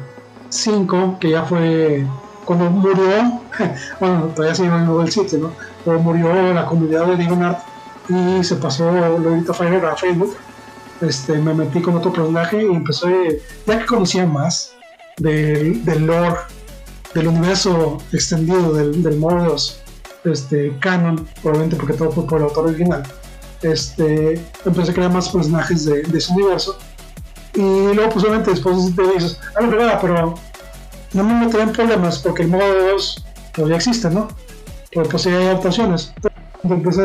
5, que ya fue cuando murió, bueno, todavía se llama el sitio, ¿no? Pero murió la comunidad de DeviantArt y se pasó Lolita Fire a Facebook. Este, me metí con otro personaje y empecé, ya que conocía más del, del lore, del universo extendido del, del Mordos, este, canon, probablemente porque todo fue por el autor original. Este, empecé a crear más personajes de, ese universo. Y luego, pues obviamente, después te dices, ah, no, pero no me meteré en problemas porque el modo de 2 pues ya existe, ¿no? Pero pues sí hay adaptaciones. Entonces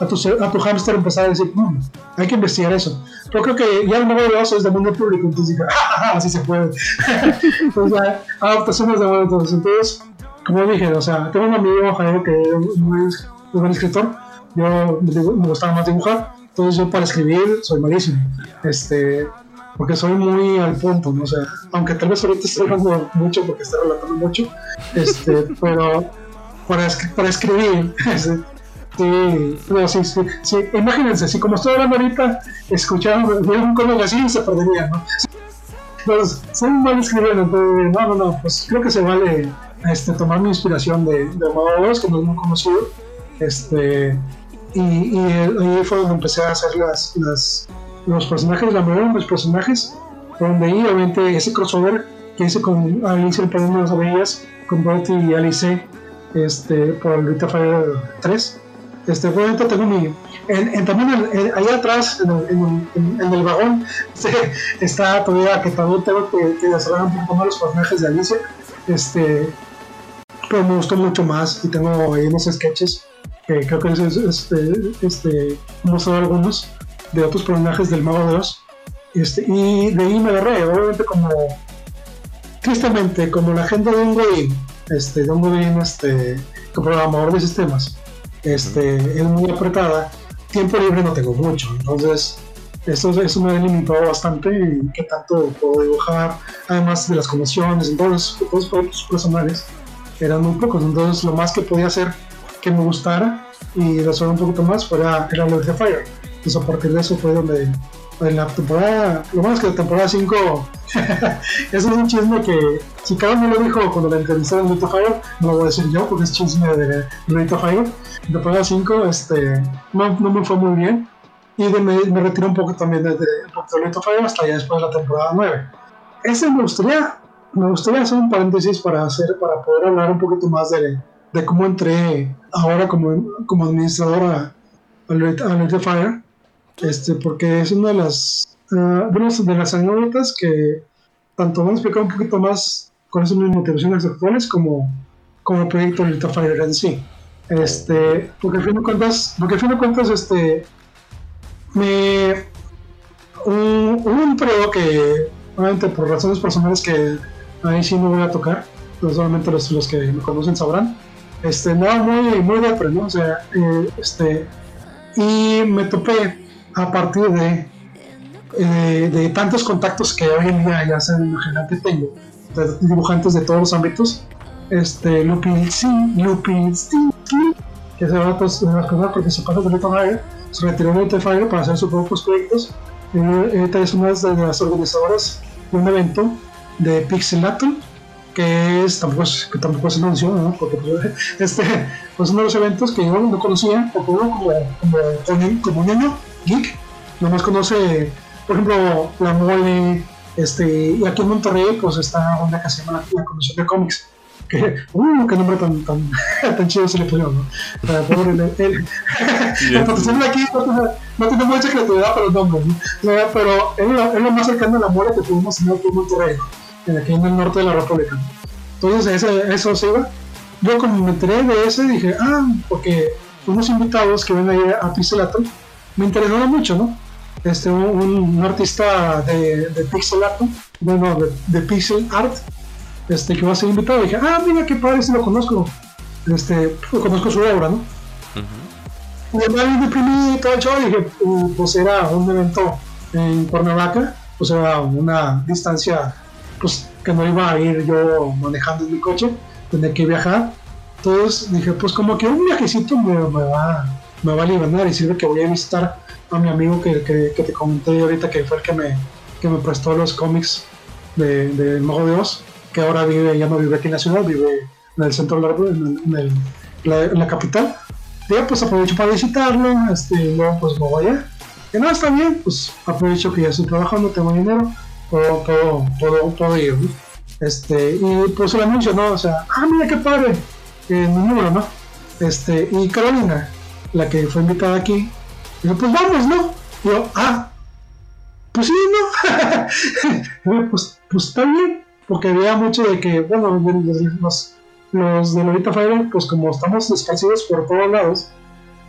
a, a, tu, a tu hámster empezar a decir, "Mm, hay que investigar eso. Pero creo que ya el modo de 2 es de mundo público, entonces dije, ah, así se puede. entonces ya, adaptaciones de 2. Entonces, como dije, o sea, tengo un amigo, Jairo, que es muy, muy buen escritor. Yo me gustaba más dibujar. Entonces yo para escribir soy malísimo. Este, porque soy muy al punto, ¿no? O sea, aunque tal vez ahorita estoy hablando mucho porque estoy relatando mucho, este, pero para, para escribir, sí, no, sí, sí, sí, imagínense, si como estoy hablando ahorita, escuchando un colega así, se perdería, ¿no? Pues, soy mal escribiendo, entonces, no, no, no, pues creo que se vale este, tomar mi inspiración de, de que no es muy conocido, este, y, y ahí fue donde empecé a hacer las, las los personajes, la mayoría de los personajes, donde ahí obviamente ese crossover que hice con Alice el País de las Abellas, con Bertie y Alice, este, por Rita Fire 3. Este, obviamente tengo mi. En, también allá atrás, en, el vagón, está todavía que también tengo que, desarrollar un poco más los personajes de Alicia. Este, pero me gustó mucho más y tengo ahí unos sketches creo que es, este, este, mostrado algunos de otros personajes del Mago de Oz. Este, y de ahí me agarré, obviamente como tristemente, como la gente de un Godin, este, de un Godin, este, como programador de sistemas, este, es muy apretada, tiempo libre no tengo mucho, entonces eso, eso me ha limitado bastante y qué tanto puedo dibujar, además de las comisiones, entonces los proyectos personales eran muy pocos, entonces lo más que podía hacer que me gustara y resolver un poquito más fuera era Lord of Fire pues a partir de eso fue donde en la temporada, lo bueno es que la temporada 5, eso es un chisme que cada uno lo dijo cuando la entrevistaron en Rita Fire, no lo voy a decir yo porque es chisme de Rita Fire. En temporada 5 este, no, no, me fue muy bien y de, me, me retiré un poco también de, de, de Fire hasta ya después de la temporada 9. Ese me gustaría, me gustaría hacer un paréntesis para, hacer, para poder hablar un poquito más de, de cómo entré ahora como, como administrador a, a Fire este, porque es una de las, uh, de las anécdotas que tanto van a explicar un poquito más con esas mismas motivaciones actuales como, como el proyecto de Fire en sí. Este, porque al fin de cuentas, porque al fin de cuentas, este, me, un, un periodo que, obviamente por razones personales que ahí sí no voy a tocar, no solamente los, los que me conocen sabrán, este, nada muy, muy de ¿no? O sea, eh, este, y me topé a partir de, eh, de tantos contactos que hoy en día ya se imaginan que tengo, de dibujantes de todos los ámbitos, este, Lupi Lupi que se va pues, a las participantes de Little Fire, se retiró de Fire para hacer sus propios proyectos. Eh, esta es una de las organizadoras de un evento de Pixelaton, que es tampoco es, que tampoco es anuncio, ¿no? Porque pues, este pues uno de los eventos que yo no conocía, porque uno como, como, como, como niño geek, nomás conoce, por ejemplo, la mole, este, y aquí en Monterrey pues está una que se llama la, Comisión de Cómics, que, uh, qué nombre tan, tan, tan chido se le puso, ¿no? Para pobre, el, el, la aquí no, tiene mucha creatividad para el nombre, ¿no? pero es lo, es lo, más cercano a la mole que tuvimos en aquí en Monterrey, aquí en el norte de la República. Entonces, ese, eso se iba. Yo como me enteré de ese dije, ah, porque unos invitados que ven ahí a Pixelato me interesó mucho, ¿no? Este, un, artista de, de, pixel art, bueno, de, pixel art, este, que va a ser invitado. Y dije, ah, mira qué padre, si lo conozco. Este, pues, conozco su obra, ¿no? Uh -huh. Y me deprimí y todo el show. Y dije, uh, pues era un evento en Cuernavaca, pues era una distancia, pues que no iba a ir yo manejando en mi coche, tenía que viajar. Entonces dije, pues como que un viajecito me, me va me va a liberar y sirve que voy a visitar a mi amigo que, que, te comenté ahorita que fue el que me, que me prestó los cómics de, de Mago de Oz, que ahora vive, ya no vive aquí en la ciudad, vive en el centro del en, el, la, capital. Ya pues aprovecho para visitarlo, este, y luego pues me voy allá. Y no, está bien, pues aprovecho que ya estoy trabajando, tengo dinero, puedo, puedo, puedo, ir, Este, y pues el anuncio, ¿no? O sea, ah, mira qué padre, eh, mi número, ¿no? Este, y Carolina, la que fue invitada aquí, dijo, pues vamos, ¿no? Y yo, ah, pues sí, ¿no? pues, pues está bien, porque había mucho de que, bueno, los, los de Lolita Fire, pues como estamos esparcidos por todos lados,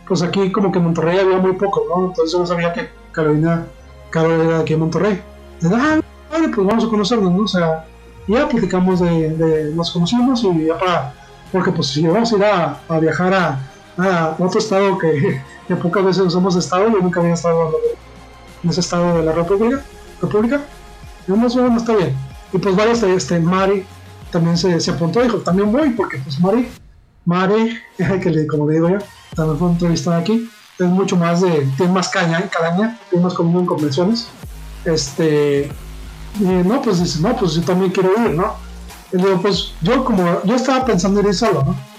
pues aquí como que en Monterrey había muy poco, ¿no? Entonces yo no sabía que Carolina, Carolina era aquí en Monterrey. ah, vale, pues vamos a conocernos, ¿no? O sea, ya platicamos de, de nos conocimos y ya para, porque pues si vamos a ir a, a viajar a, a otro estado que que pocas veces hemos estado, yo nunca había estado en ese estado de la República, República, y más está bien. Y pues vale, este, Mari también se, se apuntó, dijo, también voy, porque pues Mari, Mari, que le, como le digo yo, también fue entrevistada aquí, es mucho más de, tiene más caña, caña, tiene más común en convenciones, este, y no, pues dice, no, pues yo también quiero ir, ¿no? Y digo, pues yo como, yo estaba pensando en ir solo, ¿no?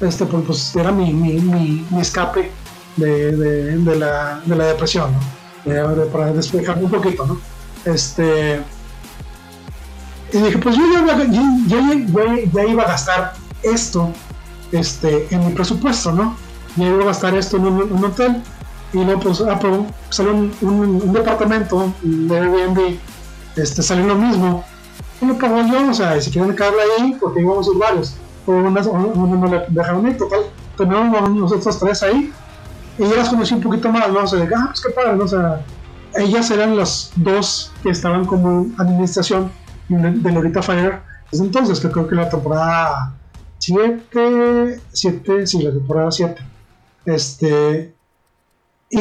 Este, pues, pues era mi, mi, mi, mi escape de, de, de, la, de la depresión, ¿no? De, para despejarme un poquito, ¿no? Este, y dije, pues yo ya, ya, ya, iba a gastar esto este, en mi presupuesto, ¿no? Ya iba a gastar esto en un, hotel. Y luego, pues, ah, pero salió un, un, departamento de Airbnb, este, salió lo mismo. Y lo pago yo, o sea, si quieren quedarle ahí, porque íbamos a ir varios. O uno, no le dejaron ir, total. Tenemos nosotros tres ahí. Y ya las conocí un poquito más, ¿no? O sea, ah, pues qué padre, ¿no? O sea, ellas eran las dos que estaban como administración de Lorita Fire desde entonces, que creo que la temporada 7, 7, sí, la temporada 7. Este, y,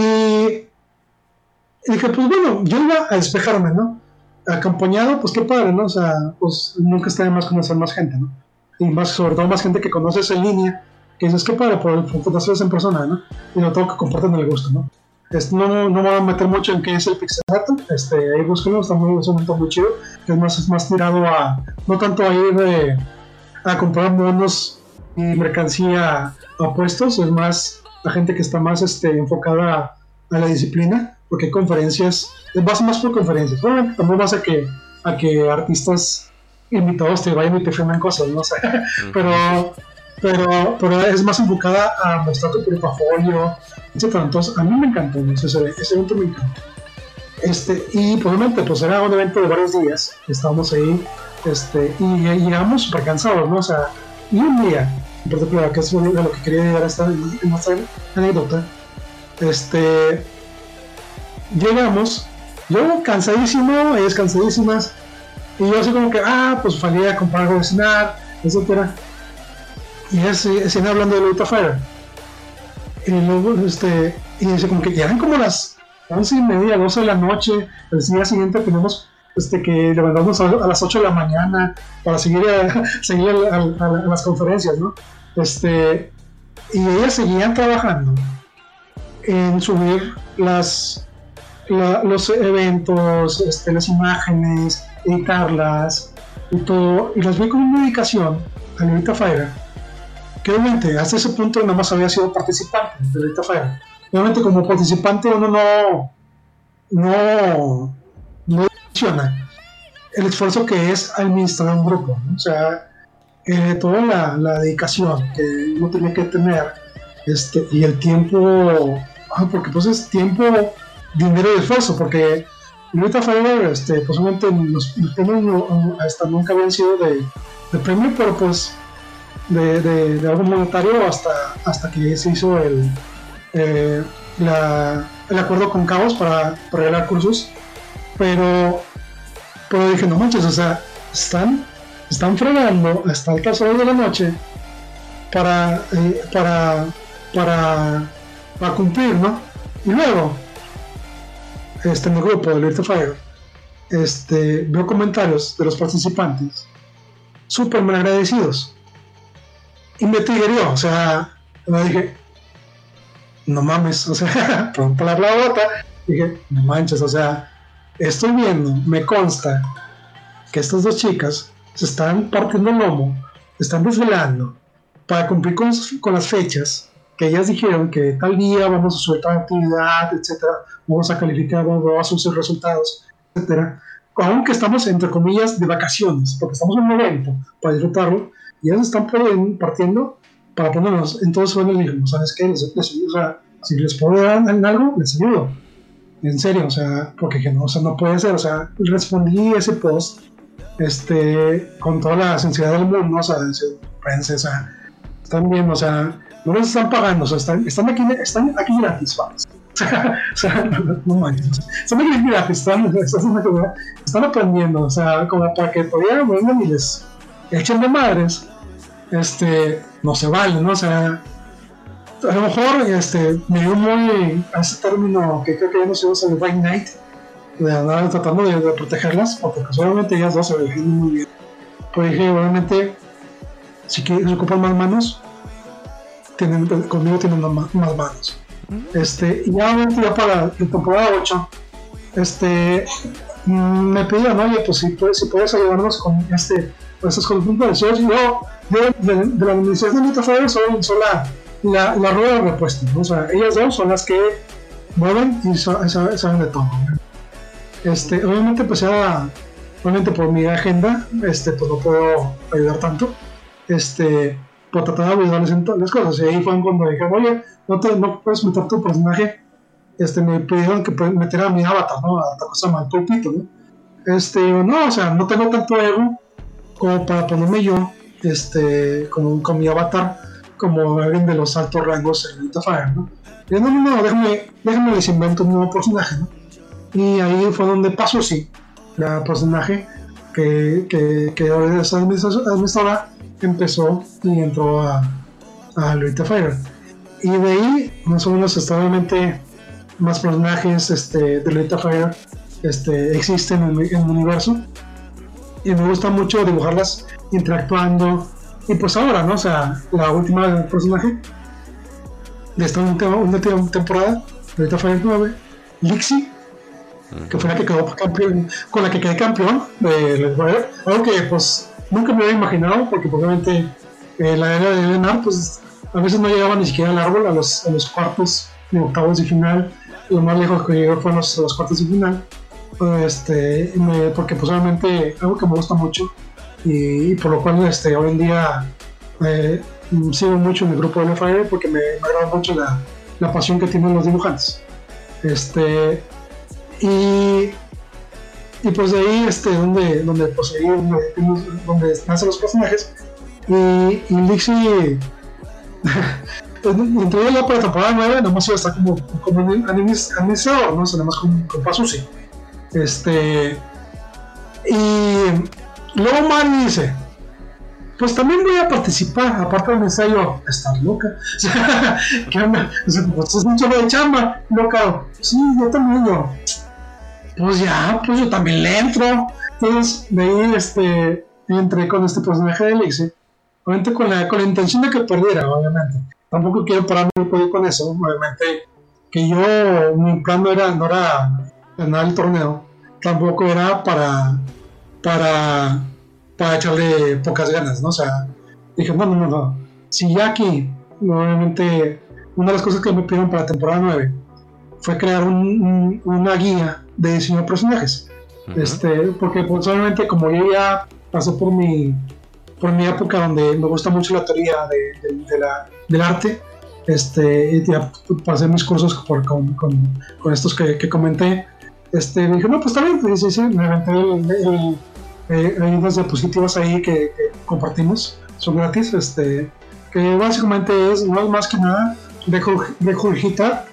dije, pues bueno, yo iba a despejarme, ¿no? Acompañado, pues qué padre, ¿no? O sea, pues nunca está de más conocer más gente, ¿no? Y más, sobre todo más gente que conoces en línea, que dices, qué padre, por conocerse en persona, ¿no? Y no tengo que comparten el gusto, ¿no? no, no me voy a meter mucho en qué es el pixel art, este, ahí búsquenlo, está muy, es un muy chido, es más, es más tirado a, no tanto a ir a comprar monos y mercancía a puestos, es más la gente que está más este, enfocada a, la disciplina, porque conferencias, vas más por conferencias, bueno, también vas a que, a que artistas invitados te vayan y te firmen cosas, ¿no? sé pero pero, pero es más enfocada a mostrar tu portafolio, etc. Entonces, a mí me encantó, ese, ese evento me encantó. Este, y probablemente pues era un evento de varios días, estábamos ahí, este, y, llegamos súper cansados, ¿no? O sea, y un día, en particular, que es de lo que quería llegar a esta, en esta anécdota, este, llegamos, yo cansadísimo, ellas cansadísimas, y yo así como que, ah, pues salí a comprar algo de cenar, etcétera y ese, siguen hablando de Lolita Fire. Y luego, este, y dice como que eran como las once y media, 12 de la noche. El día siguiente tenemos este, que levantarnos a, las 8 de la mañana para seguir a, seguir las conferencias, ¿no? Este, y ellas seguían trabajando en subir las, los eventos, este, las imágenes, editarlas y todo. Y las vi con una dedicación a Lolita Fire que obviamente hasta ese punto nada más había sido participante de Lolita Fire. Obviamente como participante uno no, no, no menciona el esfuerzo que es administrar un grupo, o sea, eh, toda la, la, dedicación que uno tiene que tener este, y el tiempo, ah, porque pues es tiempo, dinero y esfuerzo, porque Lolita Fire, este, posiblemente los, los premios hasta nunca habían sido de, de premio, pero pues de, algo monetario hasta, hasta que se hizo el, eh, el acuerdo con Cabos para, regalar cursos. Pero, pero dije, no manches, o sea, están, están fregando hasta altas horas de la noche para, eh, para, para, para cumplir, ¿no? Y luego, este, en el grupo de Little Fire, este, veo comentarios de los participantes súper mal agradecidos y me triggerió, o sea, me dije, no mames, o sea, pronto la bota, dije, no manches, o sea, estoy viendo, me consta que estas dos chicas se están partiendo el lomo, se están desvelando para cumplir con, con, las fechas que ellas dijeron que tal día vamos a soltar actividad, etcétera, vamos a calificar, vamos a sus resultados, etcétera. Aunque estamos entre comillas de vacaciones, porque estamos en un evento para disfrutarlo, y ellos están partiendo para ponernos. Entonces, bueno, le dijimos, ¿sabes qué? Les, o sea, si les puedo dar en algo, les ayudo. En serio, o sea, porque no, o sea, no puede ser. O sea, respondí ese post este, con toda la sensibilidad del mundo, o sea, pensé, o sea, están o sea, no les están pagando, o sea, están, están, aquí, están aquí gratis, vamos. o sea, no, no. Están aquí gratis, están, están, están aprendiendo, o sea, como para que todavía vengan y les echen de madres, este, no se vale, ¿no? O sea, a lo mejor este, me dio muy a ese término que creo que ya no se usa el White Knight, de andar tratando de, protegerlas, porque pues, obviamente ellas dos se defienden muy bien. Pero dije, obviamente, si quieren ocupan más manos, tienen, conmigo tienen más, manos. Este, y ya, ya para la temporada 8, este, mm, me pidieron, oye, pues si puedes, si puedes ayudarnos con este, pues de yo, yo de, de, la administración de Metafair soy, soy la, la, la, rueda de repuesto, o sea, ellas dos son las que mueven y saben de todo. Este, obviamente, pues ya, obviamente por mi agenda, este, pues no puedo ayudar tanto. Este, por tratar de ayudarles en todas cosas. Y ahí fue cuando dije, oye, no, te, no puedes meter tu personaje. Este, me pidieron que metiera mi avatar, ¿no? A cosa mal pulpito, ¿no? Este, no, o sea, no tengo tanto ego como para ponerme yo, este, con, con mi avatar, como alguien de los altos rangos en Elite Fire, ¿no? Y no, no, no, déjame, déjame les invento un nuevo personaje, ¿no? Y ahí fue donde pasó, sí, la personaje que, que, que es administradora empezó y entró a, a Lolita Fire. Y de ahí, más o menos, obviamente más personajes este, de Lolita Fire este, existen en, el universo. Y me gusta mucho dibujarlas interactuando. Y pues ahora, ¿no? O sea, la última personaje de esta última temporada, Lolita Fire 9, Lixie, que fue la que quedó campeón, con la que quedé campeón de Fire. Algo que pues nunca me había imaginado, porque probablemente eh, la era de Lenar, pues a veces no llegaba ni siquiera al árbol, a los, a los cuartos de octavos de final. Lo más lejos que llegó fue a los, los cuartos de final. Este, porque pues obviamente algo que me gusta mucho y, por lo cual este, hoy en día eh, sigo mucho en el grupo de Fire porque me, me agrada mucho la, la, pasión que tienen los dibujantes. Este, y y pues de ahí este donde donde pues ahí donde, nacen los personajes y, y Lixie entró ya para la temporada 9 nada más iba a estar como como administrador no o sea, nada más con, con Pasusi este y luego Mari dice pues también voy a participar, aparte del ensayo, estar loca. ¿Qué onda? Pues es mucho de chamba, loca. Sí, yo también, yo pues ya, pues yo también le entro. Entonces, de ahí este, entré con este personaje de Elixir. Obviamente con la, con la intención de que perdiera, obviamente. Tampoco quiero pararme con eso, obviamente. Que yo, mi plan no era, no era ganar el torneo. Tampoco era para, para, para echarle pocas ganas, ¿no? O sea, dije, no, no, no, no. Si ya aquí, obviamente, una de las cosas que me pidieron para la temporada 9 fue crear una guía de diseño de personajes. este, porque obviamente como yo ya pasé por mi, por mi época donde me gusta mucho la teoría de, de, la, del arte, este, ya pasé mis cursos con, con, con, estos que, que, comenté, este, me dije, no, pues está bien, pues, sí, sí, me aventé el, eh, hay unas diapositivas ahí que, compartimos, son gratis, este, que básicamente es, no más que nada, dejo digitar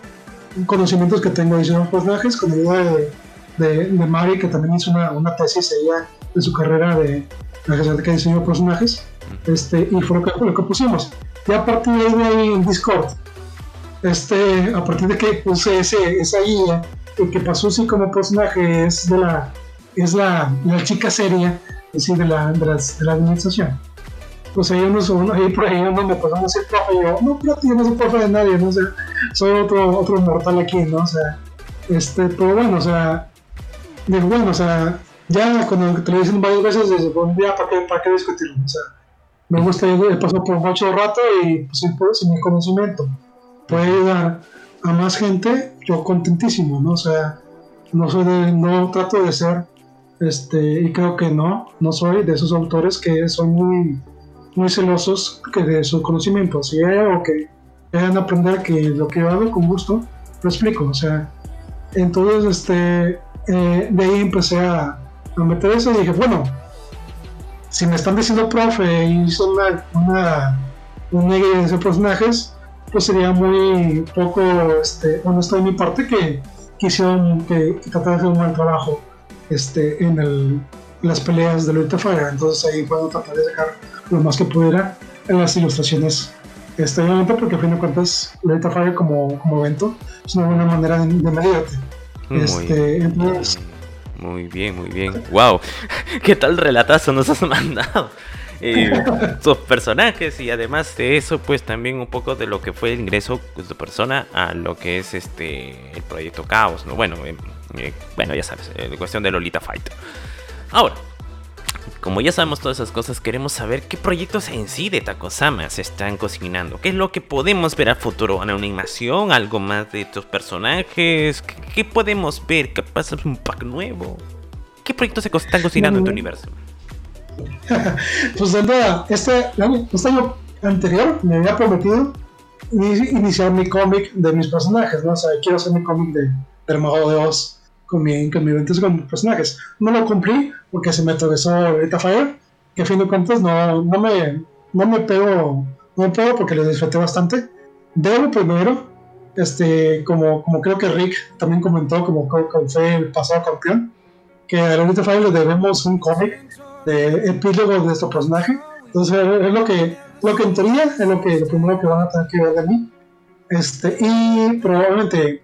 conocimientos que tengo de diseño personajes con ayuda de, de, de, Mari, que también hizo una, una tesis ella en su carrera de la que diseñó personajes, este, y fue lo que, lo que pusimos. Y a partir de ahí en Discord, este, a partir de que puse ese, esa guía, el que pasó así como personaje es de la, es la, la chica seria, es decir, de la, de, de la administración pues ahí uno, uno ahí por ahí uno me pasó a ser profe y yo, no, pero yo no soy profe de nadie, no sé, soy otro, otro mortal aquí, ¿no? O sea, este, pero bueno, o sea, digo, bueno, o sea, ya cuando te lo dicen varias veces, desde un día, ¿para qué, para qué discutirlo? O sea, me gusta, he pasado por mucho rato y pues sin mi conocimiento puede ayudar a más gente, yo contentísimo, ¿no? O sea, no soy de, no trato de ser, este, y creo que no, no soy de esos autores que son muy muy celosos que de su conocimiento. Si hay algo que quieran aprender, que lo que yo hago con gusto, lo explico. O sea, entonces este, eh, de ahí empecé a, a, meter eso y dije, bueno, si me están diciendo profe y son una, una, una de personajes, pues sería muy poco este, honesto de mi parte que quisieron que, que de hacer un mal trabajo este, en el, las peleas de Lolita Fire. Entonces ahí puedo tratar de sacar lo más que pudiera en las ilustraciones Este, obviamente porque a fin de cuentas, Lolita Fire como, como evento es una buena manera de, de medirte. Muy Este, entonces, Muy bien, muy bien. Wow, qué tal relatazo nos has mandado. Eh, sus personajes y además de eso, pues también un poco de lo que fue el ingreso de tu persona a lo que es este el proyecto Caos, ¿no? Bueno, eh, eh, bueno, ya sabes, eh, cuestión de Lolita Fight. Ahora, como ya sabemos todas esas cosas, queremos saber qué proyectos en sí de Takosama se están cocinando. ¿Qué es lo que podemos ver a futuro? ¿Una animación? ¿Algo más de estos personajes? ¿Qué, qué podemos ver? ¿Qué pasa? ¿Un pack nuevo? ¿Qué proyectos se están cocinando en tu universo? pues de entrada, este, año- este año anterior me había prometido ini- iniciar mi cómic de mis personajes, ¿no? O sea, quiero hacer mi cómic de, del Mago de Oz con mi, con mi con mis personajes. No lo cumplí porque se me atravesó ahorita Fire, que a fin de cuentas no, no me, no me pego, no me porque lo disfruté bastante. Debo primero, este, como, como creo que Rick también comentó, como, fue el pasado campeón, que a Lolita Fire le debemos un cómic de epílogo de nuestro personaje. Entonces es lo que, lo que en teoría es lo que lo primero que van a tener que ver de mí. Este, y probablemente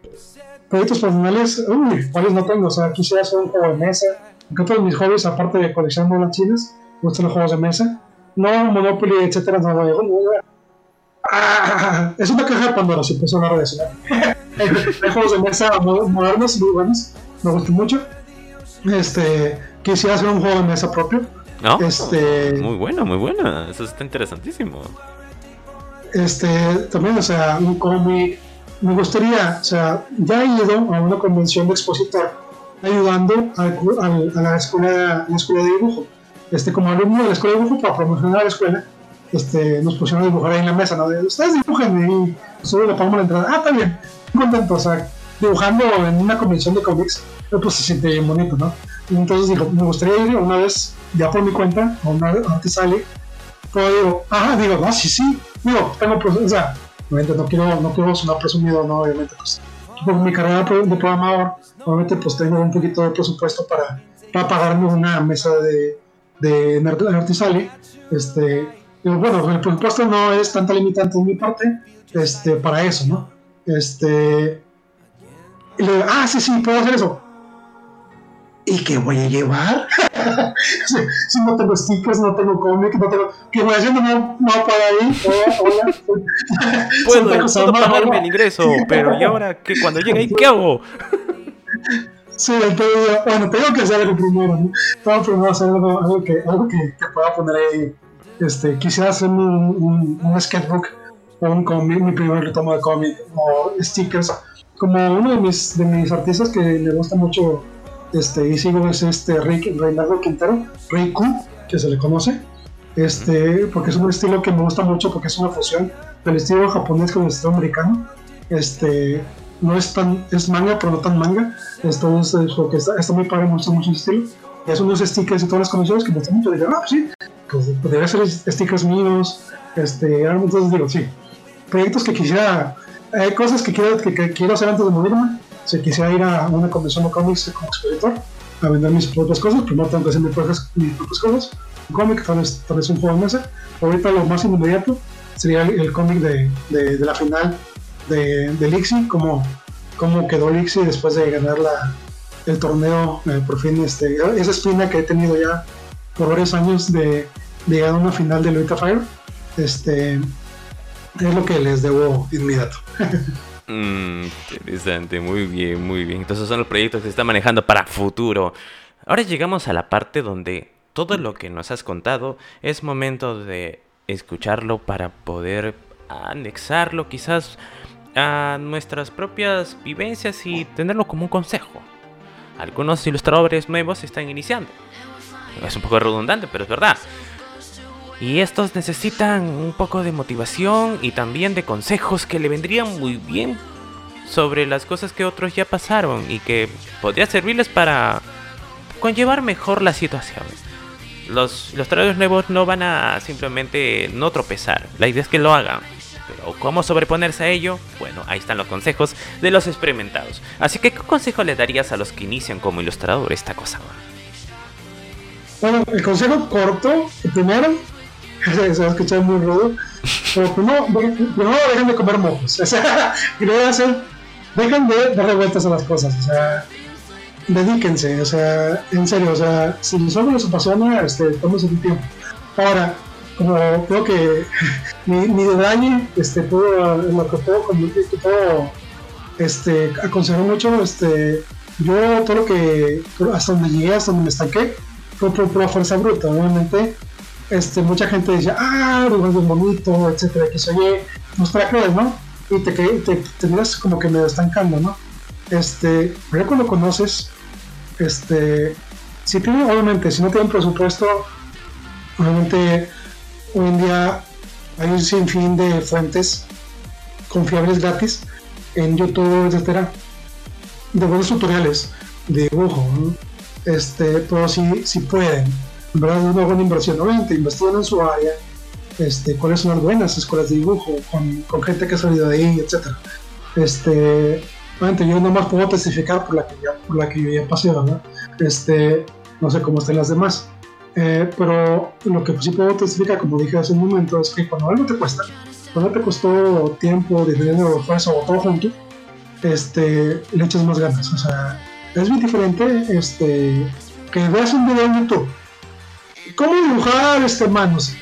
proyectos personales, uy, cuáles no tengo. O sea, quisiera hacer un juego de mesa. Porque todos mis hobbies, aparte de coleccionar monas chinas, gustan los juegos de mesa. No Monopoly, etcétera, no, no, no, no. Ah, es una caja de Pandora, si empezó a hablar de eso. hay, juegos de mesa mo- modernos, muy buenos, me gustan mucho. Este, quisiera hacer un juego de mesa propio. ¿No? Este, Muy bueno, muy bueno. Eso está interesantísimo. este, también, o sea, un cómic. Me gustaría, o sea, ya he ido a una convención de expositor ayudando a, la escuela, la escuela de dibujo. Este, como alumno de la escuela de dibujo, para promocionar la escuela, este, nos pusieron a dibujar ahí en la mesa, ¿no? De, Ustedes dibujan y solo le pagamos la entrada. Ah, está bien, contento, o sea, dibujando en una convención de cómics, pues se siente bien bonito, ¿no? Entonces digo, me gustaría ir una vez, ya por mi cuenta, a una antes sale, pero digo, ah, digo, no, sí, sí, digo, tengo, o sea, obviamente no quiero, no quiero sonar presumido, no, obviamente, pues, por mi carrera de programador, obviamente, pues tengo un poquito de presupuesto para, para pagarme una mesa de, de Artisale, este, bueno, el presupuesto no es tanta limitante de mi parte, este, para eso, ¿no? Este, y le digo, ah, sí, sí, puedo hacer eso. ¿Y qué voy a llevar? si, si no tengo stickers, no tengo cómic, no tengo. ¿Qué voy haciendo? No, no para ahí. Hola, hola. Puedo, puedo pagarme el ingreso, pero ¿y ahora qué? Cuando llegue ahí, ¿qué hago? Sí, entonces, bueno, tengo que hacer algo primero, ¿no? Tengo primero hacer algo, algo que, algo que, que pueda poner ahí. Este, quisiera hacer un, un, un sketchbook o un cómic, mi primer retomo de cómic, o stickers. Como uno de mis, de mis artistas que me gusta mucho este, y sigo es este Rick Reinaldo Quintero, Q, que se le conoce. Este, porque es un estilo que me gusta mucho porque es una fusión del estilo japonés con el estilo americano. Este, no es tan, es manga, pero no tan manga. Entonces, es porque está, está muy padre, me gusta mucho el estilo. Y es unos stickers y todas las conexiones que me gustan mucho. Dije, ah, pues sí, pues podría ser stickers míos. Este, entonces digo, sí. Proyectos que quisiera, hay cosas que quiero, que, que quiero hacer antes de morirme. Si quisiera ir a una convención de cómics como expositor a vender mis propias cosas, primero tengo que hacer mis propias, cosas. Un cómic, tal vez, tal vez un juego de mesa. Ahorita lo más inmediato sería el, el cómic de, de, la final de, de Lixi, como, como quedó Lixi después de ganar la, el torneo, eh, por fin, este, esa espina que he tenido ya por varios años de, llegar a una final de Lolita Fire, este, es lo que les debo inmediato. Mm, interesante, muy bien, muy bien. Entonces son los proyectos que se están manejando para futuro. Ahora llegamos a la parte donde todo lo que nos has contado es momento de escucharlo para poder anexarlo quizás a nuestras propias vivencias y tenerlo como un consejo. Algunos ilustradores nuevos están iniciando. Es un poco redundante, pero es verdad. Y estos necesitan un poco de motivación y también de consejos que le vendrían muy bien sobre las cosas que otros ya pasaron y que podría servirles para conllevar mejor la situación. Los ilustradores nuevos no van a simplemente no tropezar, la idea es que lo hagan. Pero cómo sobreponerse a ello, bueno, ahí están los consejos de los experimentados. Así que, ¿qué consejo le darías a los que inician como ilustrador esta cosa? Bueno, el consejo corto, primero, se va a escuchar muy rudo, Pero primero, primero dejen de comer mocos. O sea, dejen de darle vueltas a las cosas. O sea, dedíquense. O sea, en serio, o sea, si solo les apasiona, este, tómense el tiempo. Ahora, como creo que mi, mi detalle, este, puedo, lo que puedo, como, puedo este, aconsejar mucho, este, yo todo lo que, hasta donde llegué, hasta donde me estanqué, fue por pura fuerza bruta, obviamente. Este, mucha gente dice, ah, es bonito, etcétera, que se oye, pues para creer, ¿no? Y te, te, te miras como que medio estancando, ¿no? Este, pero cuando conoces, este, si tienen, obviamente, si no tienen presupuesto, obviamente hoy en día hay un sinfín de fuentes confiables gratis en YouTube, etcétera, de buenos tutoriales de dibujo, este, pero si, si pueden, verdad es una buena inversión, obviamente investiguen en su área, este, cuáles son las buenas escuelas de dibujo, con, con gente que ha salido de ahí, etcétera. Este, obviamente yo más puedo testificar por la que ya, por la que yo ya pasé, ¿verdad? Este, no sé cómo estén las demás. Eh, pero lo que sí puedo testificar, como dije hace un momento, es que cuando algo te cuesta, cuando te costó tiempo, dinero, esfuerzo o todo junto, este, le echas más ganas. O sea, es muy diferente este, que veas un video en YouTube. ¿Cómo dibujar este, manos?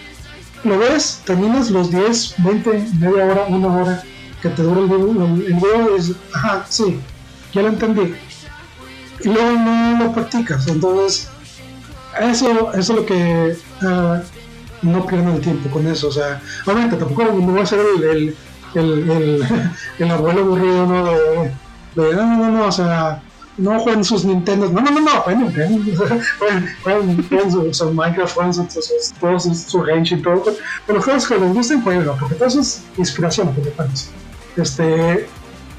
Lo ves, terminas los 10, 20, media hora, una hora que te dura el video. El video es, ajá, sí, ya lo entendí. Y luego no lo practicas. Entonces, eso, eso es lo que uh, no pierdan el tiempo con eso. O sea, obviamente tampoco no va a ser el, el, el, el, abuelo aburrido, ¿no? De, de, no, no, no, o sea, no jueguen sus Nintendo. No, no, no, no, jueguen Nintendo. jueguen, su, su, Minecraft, jueguen su, su, todo su, su todo. Pero juegos que les gusten, jueguen, porque todo eso es inspiración, porque Este,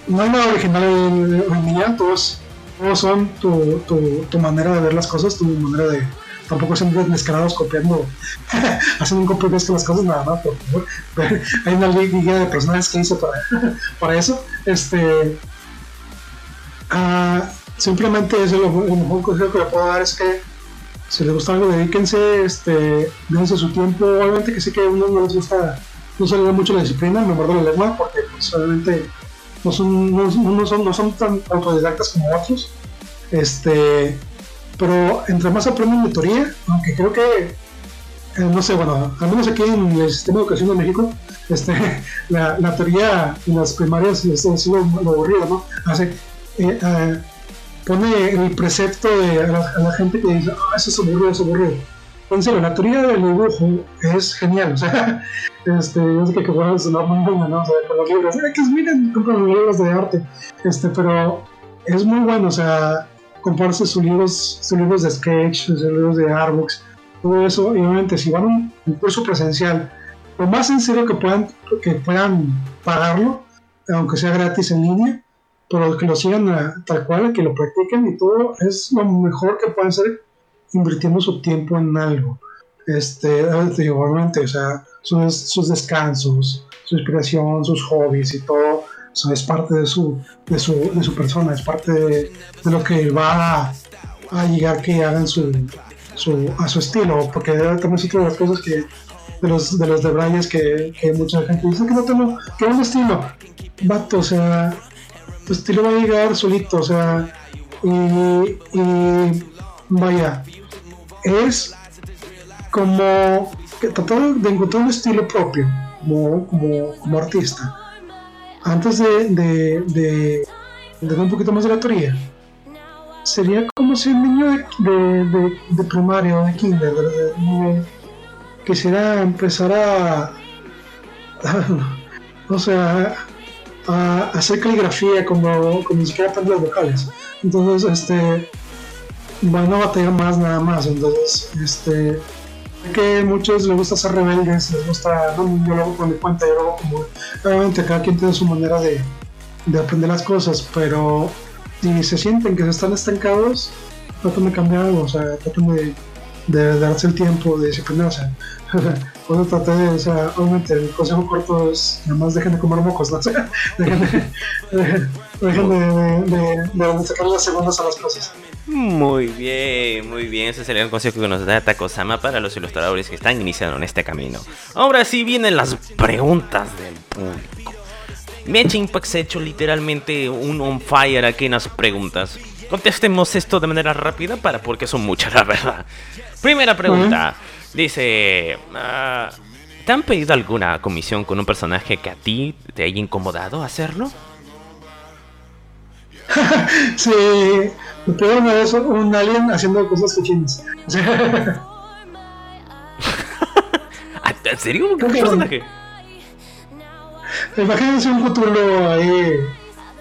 no hay nada original en, en, en todos, todos son tu, tu, tu manera de ver las cosas, tu manera de tampoco sean descarados copiando, haciendo un copy paste las cosas nada más, por favor. Hay una liga de personajes que hice para, para eso. Este, uh, simplemente eso lo, lo, mejor consejo que le puedo dar es que si les gusta algo, dedíquense, este, dense su tiempo. Obviamente que sé que a uno no les gusta, no se les da mucho la disciplina, me muerdo la lengua, porque pues, obviamente no son, no, no, son, no son tan autodidactas como otros. Este, pero entre más aprenden de teoría, aunque creo que, eh, no sé, bueno, al menos aquí en el sistema de educación de México, este, la, teoría en las primarias es, es lo, lo, aburrido, ¿no? Eh, eh, pone el precepto de, a, la, gente que dice, ah, eso es aburrido, eso es aburrido. En serio, la teoría del dibujo es genial, o sea, este, yo sé que, bueno, sonar muy buena, ¿no? O sea, con los libros, que miren, compran los libros de arte, este, pero es muy bueno, o sea, comprarse sus libros, libros de sketch, sus libros de artbooks, todo eso, y obviamente si van a un, curso presencial, lo más sencillo que puedan, que puedan pagarlo, aunque sea gratis en línea, pero que lo sigan a, tal cual, que lo practiquen y todo, es lo mejor que pueden hacer invirtiendo su tiempo en algo. Este, obviamente, o sea, sus, sus descansos, su inspiración, sus hobbies y todo, eso es parte de su, de su, de su persona, es parte de, de lo que va a, a, llegar que hagan su, su, a su estilo, porque también es otra de las cosas que de los de los de que, que mucha gente dice que no tengo, que un estilo, vato, o sea, tu estilo va a llegar solito, o sea, y, vaya, es como tratar de encontrar un estilo propio como, como, como artista. Antes de, de, de, un poquito más de la teoría, sería como si un niño de, de, primaria o de kinder quisiera empezar a, a, o sea, a, hacer caligrafía como, como ni siquiera aprender las vocales. Entonces, este, van a batallar más nada más. Entonces, este, que a muchos les gusta ser rebeldes, les gusta, no, yo lo hago por mi cuenta, yo lo hago como, obviamente cada quien tiene su manera de, de aprender las cosas, pero si se sienten que están estancados, tratan de cambiar algo, o sea, tratan de, de darse el tiempo, de disciplinarse. Cuando traté de, o sea, obviamente el consejo corto es, nada más dejen de comer mocos, ¿no? Dejen de, dejen de, de, de, sacar las segundas a las cosas. Muy bien, muy bien. Ese sería el consejo que nos da Takosama para los ilustradores que están iniciando en este camino. Ahora sí vienen las preguntas del público. Mecha Impact ha hecho literalmente un on fire aquí en las preguntas. Contestemos esto de manera rápida para porque son muchas, la verdad. Primera pregunta. Dice, ah, ¿te han pedido alguna comisión con un personaje que a ti te haya incomodado hacerlo? sí, me pidieron una vez un alien haciendo cosas cochinas. ¿En serio? ¿Qué personaje? Imagínense un futuro ahí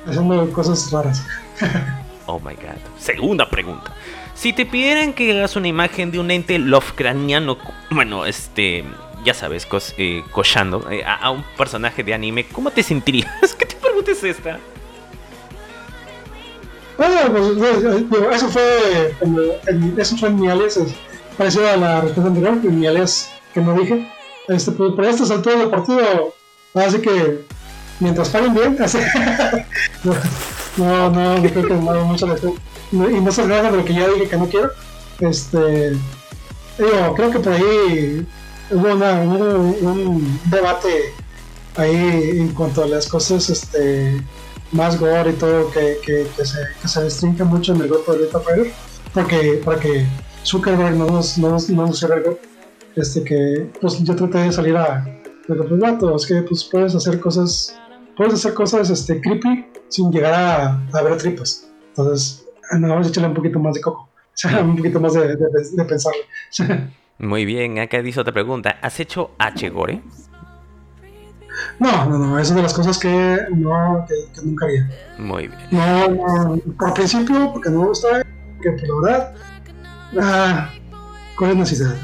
haciendo cosas raras. oh my god. Segunda pregunta. Si te pidieran que hagas una imagen de un ente Lovecraftiano, bueno, este, ya sabes, cos, eh, cochando eh, a, un personaje de anime, ¿cómo te sentirías? ¿Qué te pregunta es esta? Bueno, pues eso fue, eso fue en mi alias, parecido a la respuesta anterior, en mi alias que no dije. Este, pues, por estas alturas del partido, así que mientras paguen bien, así, no, no, no, creo que no mucho la y no se nada de lo que ya dije que no quiero. Este, digo, creo que por ahí hubo, una, un debate ahí en cuanto a las cosas este, más gore y todo que, que, se, que se mucho en el grupo de Beta Fighter porque para que Zuckerberg no nos, no no nos este que pues yo traté de salir a pues vato, es que pues puedes hacer cosas puedes hacer cosas este creepy sin llegar a, a ver tripas entonces no, vamos a echarle un poquito más de coco. O sea, un poquito más de, de, de pensarle. Muy bien, acá dice otra pregunta. ¿Has hecho H-Gore? No, no, no, es de las cosas que, no, que, que, nunca haría. Muy bien. No, no, por principio, porque no me gusta, que por la verdad, ah, ¿cuál es necesidad?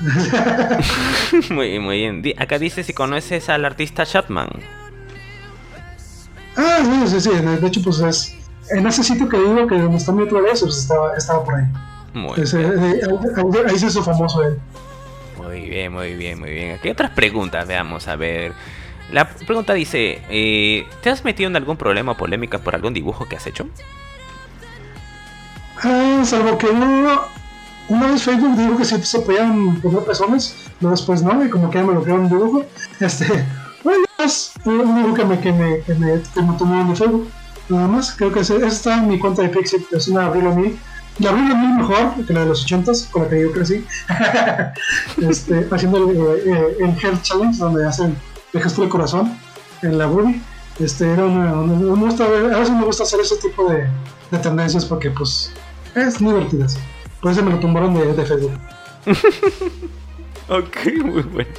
muy, muy bien. Acá dice si conoces al artista Chapman. Ah, sí, sí, sí, de hecho, pues es en ese sitio que digo que donde está mi otro pues estaba, estaba por ahí. Muy Ese, bien. Ahí, ahí se hizo famoso él. Muy bien, muy bien, muy bien. Aquí hay otras preguntas, veamos, a ver. La pregunta dice, eh, ¿te has metido en algún problema o polémica por algún dibujo que has hecho? Ah, salvo que uno, una vez Facebook dijo que sí se podían poner personas, pero después no, y como que ya me lo crearon un dibujo. Este, bueno, es un dibujo que me, que me, que me, que me tomaron de Facebook. Nada más, creo que esa está mi cuenta de Pixie, es una Abril O'Neil. La Abril O'Neil mejor que la de los 80s, con la que yo crecí. este, haciendo el, eh, el Health Challenge, donde hacen el gesto del corazón en la Ruby. Este, era una, una, gusta, a veces me gusta hacer ese tipo de, de tendencias porque, pues, es divertido. Por eso me lo tumbaron de, de Facebook. ok, muy bueno.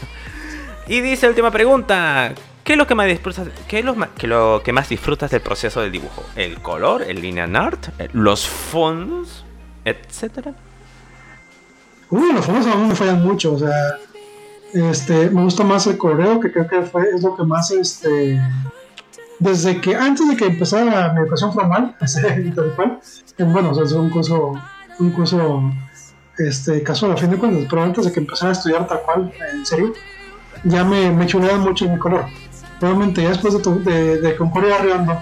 Y dice última pregunta. ¿Qué es lo que más disfrutas, qué es lo, que lo que más disfrutas del proceso del dibujo? ¿El color, el linear art, los fondos, etcétera? Uy, los fondos a mí me fallan mucho, o sea, este, me gusta más el correo, que creo que fue, es lo que más, este, desde que, antes de que empezara mi educación formal, cual, bueno, o sea, es un curso, un curso, este, casual a fin de cuentas, pero antes de que empezara a estudiar tal cual, en serio, ya me, me mucho en mi color Obviamente, ya después de, de, de Concordia Arriando,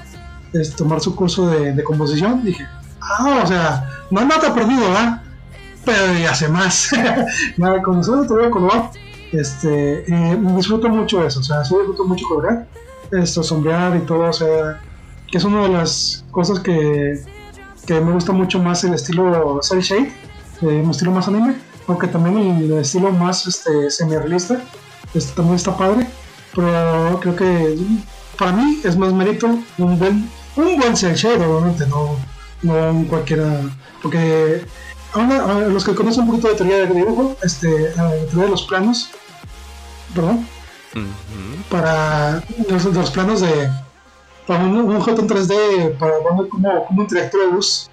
es tomar su curso de, de, composición, dije, ah, o sea, no hay nada perdido, ¿verdad? Pero ya sé más. nada, con eso te voy a color, este, eh, disfruto mucho eso, o sea, sí disfruto mucho colorear, esto, sombrear y todo, o sea, que es una de las cosas que, que me gusta mucho más el estilo cel shade, eh, un estilo más anime, aunque también el estilo más este, semi-realista, este, también está padre pero creo que para mí es más mérito un buen un buen shade obviamente no no cualquiera porque ahora, los que conocen un poquito de teoría de dibujo este la teoría de los planos perdón uh -huh. para los, los, planos de para un, un objeto en 3D para ver cómo, cómo interactúa luz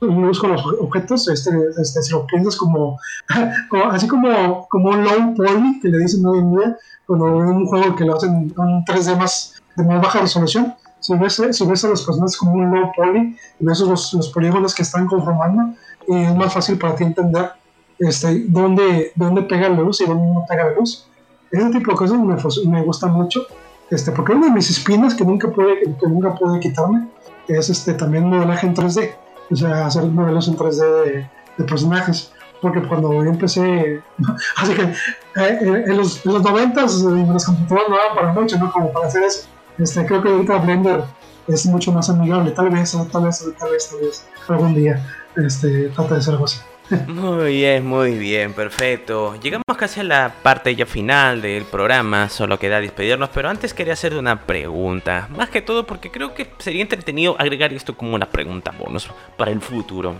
luz con los objetos este, este si lo piensas como, como así como como un low poly que le dicen hoy en día bueno, un juego que lo hacen un 3D más de más baja resolución, si ves, si ves a los personajes como un low poly y ves los, los polígonos que están conformando, es más fácil para ti entender este, dónde, dónde pega la luz y dónde no pega la luz. Ese tipo de cosas me, me gustan mucho, este, porque una de mis espinas que nunca puede, que nunca puede quitarme es este, también modelaje en 3D, o sea, hacer modelos en 3D de, personajes porque cuando yo empecé, así que eh, en, los, en los 90 las computadoras no daban para mucho, ¿no? Como para hacer eso. Este, creo que ahorita Blender es mucho más amigable, tal vez, tal vez, tal vez, tal vez, algún día este, trata de ser algo así. Muy bien, muy bien, perfecto. Llegamos casi a la parte ya final del programa, solo queda despedirnos, pero antes quería hacer una pregunta, más que todo porque creo que sería entretenido agregar esto como una pregunta bonus para el futuro.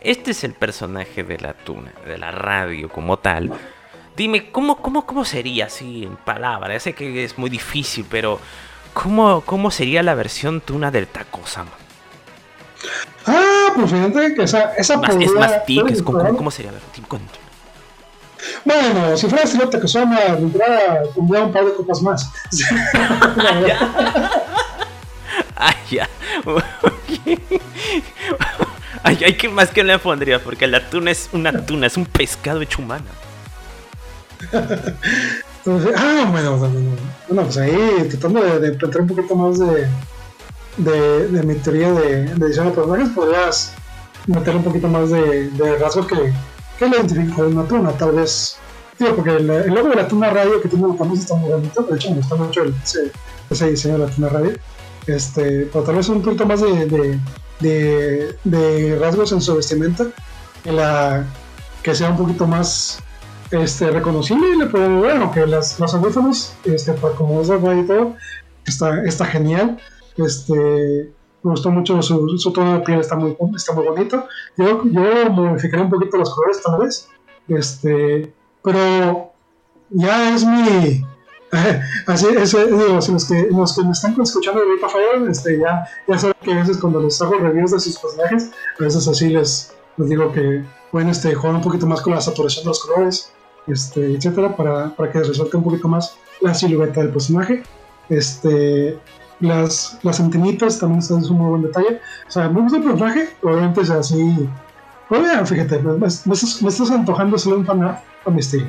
Este es el personaje de la tuna, de la radio como tal. Dime, ¿cómo, cómo, cómo sería así en palabras? Ya sé que es muy difícil, pero ¿cómo, cómo sería la versión tuna del Taco Ah, pues fíjate que esa, esa más, Es más tic, es como, ¿cómo sería? Bueno, si fuera estilo Takosama, tendría un par de copas más. Ay, ya. Ay, ay, ¿qué más que le pondría? Porque la tuna es una tuna, es un pescado hecho humano. Entonces, ah, bueno, bueno, pues ahí tratando de, de plantear un poquito más de, de, de mi teoría de, de edición de personajes, podrías meter un poquito más de, de rasgos que, que le identifican con una tuna, tal vez. Digo, porque el, el, logo de la tuna radio que tiene la camisa está muy bonito, de hecho me gusta mucho el, ese, ese, diseño de la tuna radio. Este, pero tal vez un poquito más de, de de, de rasgos en su vestimenta en la que sea un poquito más este, reconocible, pero bueno, que las, los audífonos, este, para como es y todo, está, está genial. Este, me gustó mucho su, su, tono de piel, está muy, bonito. Yo, yo modificaré un poquito los colores tal vez, este, pero ya es mi, Así es, digo, si los que, los que me están escuchando de Vita Fire, este, ya, ya saben que a veces cuando les hago reviews de sus personajes, a veces así les, les digo que pueden este, jugar un poquito más con la saturación de los colores, este, etcétera, para, para que resalte un poquito más la silueta del personaje. Este, las, las antenitas también son un muy buen detalle. O sea, me gusta el personaje, obviamente es así. Oye, fíjate, me, estás, me estás antojando hacerle un fanart a mi estilo.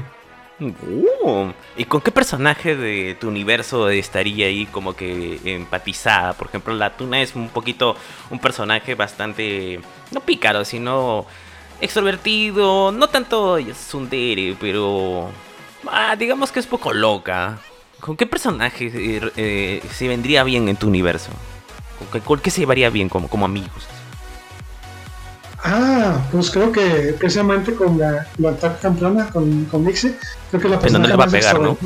Uh, ¿Y con qué personaje de tu universo estaría ahí como que empatizada? Por ejemplo, la Tuna es un poquito un personaje bastante, no pícaro, sino extrovertido, no tanto sundere, pero ah, digamos que es poco loca. ¿Con qué personaje eh, eh, se vendría bien en tu universo? ¿Con qué, se llevaría bien como, como amigos? Ah, pues creo que precisamente con la, la ataque campeona, con, con Mixi, creo que la persona no le va a pegar, ¿no?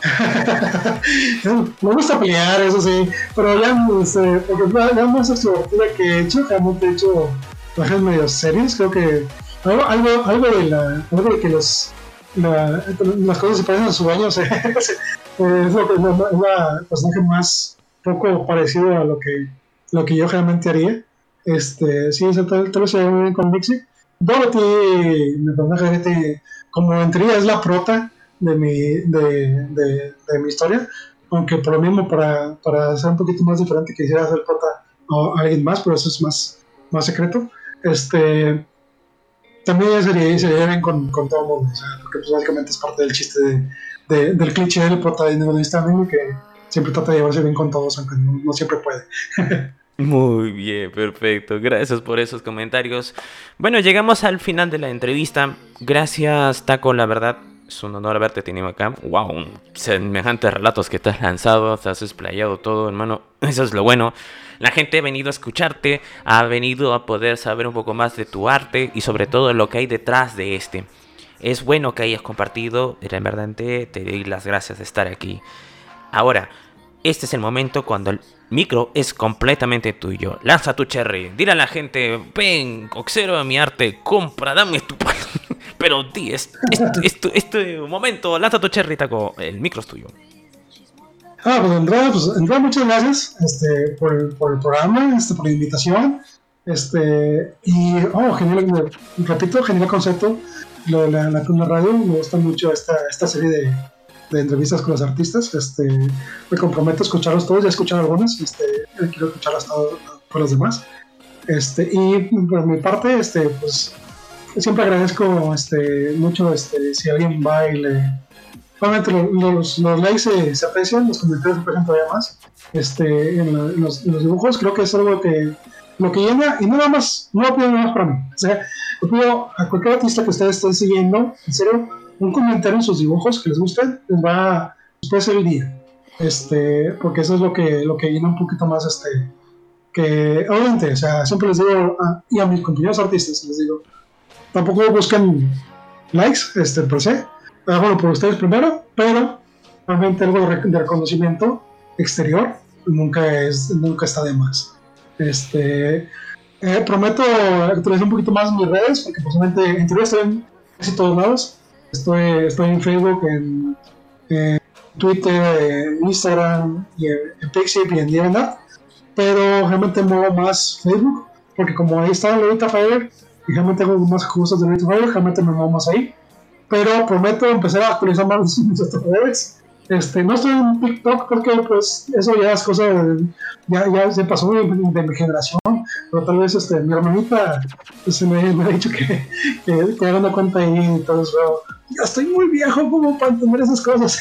me gusta pelear, eso sí, pero ya, este, porque ya más extrovertida que he hecho, realmente he hecho trajes medio serios, creo que algo, algo, algo de la, algo de que los, la, las cosas se parecen a su baño, o sea, es lo que es la personaje más poco parecido a lo que, lo que yo realmente haría este, sí, tal, tal vez se ve bien con Dixie. Dorothy, mi personaje como en teoría es la prota de mi, de, de, de, mi historia, aunque por lo mismo, para, para ser un poquito más diferente, quisiera hacer prota a alguien más, pero eso es más, más secreto. Este, también sería, sería bien con, con todo el mundo, o sea, porque pues, básicamente es parte del chiste de, del cliché del protagonista que siempre trata de llevarse bien con todos, aunque no siempre puede. Muy bien, perfecto. Gracias por esos comentarios. Bueno, llegamos al final de la entrevista. Gracias, Taco, la verdad. Es un honor haberte tenido acá. Wow, semejantes relatos que te has lanzado, te has explayado todo, hermano. Eso es lo bueno. La gente ha venido a escucharte, ha venido a poder saber un poco más de tu arte y sobre todo lo que hay detrás de este. Es bueno que hayas compartido, en verdad te doy las gracias de estar aquí. Ahora, este es el momento cuando el micro es completamente tuyo. Lanza tu cherry. Dile a la gente, ven, coxero de mi arte, compra, dame tu... Pero di, es, este momento, lanza tu cherry, taco. El micro es tuyo. Ah, pues Andrea, pues muchas gracias este, por, por el programa, este, por la invitación. Este, y, oh, genial, repito, genial concepto. Lo de la, la, radio, me gusta mucho esta, esta serie de, de entrevistas con los artistas. Este, me comprometo a escucharlos todos, ya he escuchado algunas, este, quiero escucharlas todas con los demás. Este, y por mi parte, este, pues siempre agradezco este, mucho este, si alguien va y le... Obviamente los, los, likes se, aprecian, los comentarios se aprecian todavía más este, en, los, dibujos. Creo que es algo que lo que llena, y no nada más, no lo pido nada más para mí. O sea, lo pido a cualquier artista que ustedes estén siguiendo, en serio, un comentario en sus dibujos que les guste, les va, les puede el día. Este, porque eso es lo que, lo que llena un poquito más este, que obviamente, o sea, siempre les digo, y a mis compañeros artistas les digo, tampoco buscan likes, este, por se, bueno, por ustedes primero, pero realmente algo de reconocimiento exterior nunca, es, nunca está de más. Este, eh, prometo actualizar un poquito más mis redes, porque posiblemente en teoría estoy en casi todos lados. Estoy, estoy en Facebook, en, Twitter, en Instagram, y en, en Pixip y en DeviantArt, pero realmente muevo más Facebook, porque como ahí está Lolita Fire, y realmente tengo más cosas de Lolita Fire, realmente me más ahí. Pero prometo empezar a actualizar más mis redes este, no estoy en TikTok porque pues eso ya es cosa de, ya, ya se pasó de, mi generación, pero tal vez este, mi hermanita pues, me, me, ha dicho que, que, que haga una cuenta ahí y todo eso. Ya estoy muy viejo como para entender esas cosas.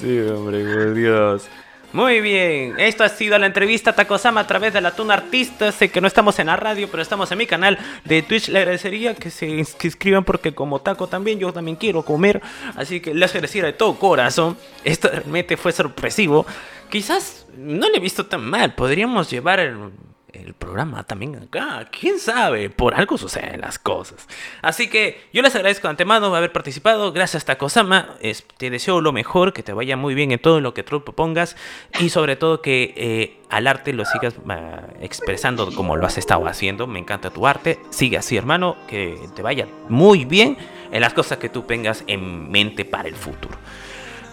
sí, hombre, por Dios. Muy bien, esto ha sido la entrevista Takosama a través de la Tuna Artista. Sé que no estamos en la radio, pero estamos en mi canal de Twitch. Le agradecería que se inscriban porque como taco también, yo también quiero comer. Así que les agradecería de todo corazón. Esto realmente fue sorpresivo. Quizás no le he visto tan mal. Podríamos llevar el el programa también acá. ¿Quién sabe? Por algo suceden las cosas. Así que yo les agradezco de antemano haber participado. Gracias, Takosama. te deseo lo mejor, que te vaya muy bien en todo lo que tú propongas y sobre todo que eh, al arte lo sigas ah, expresando como lo has estado haciendo. Me encanta tu arte. Sigue así, hermano. Que te vaya muy bien en las cosas que tú tengas en mente para el futuro.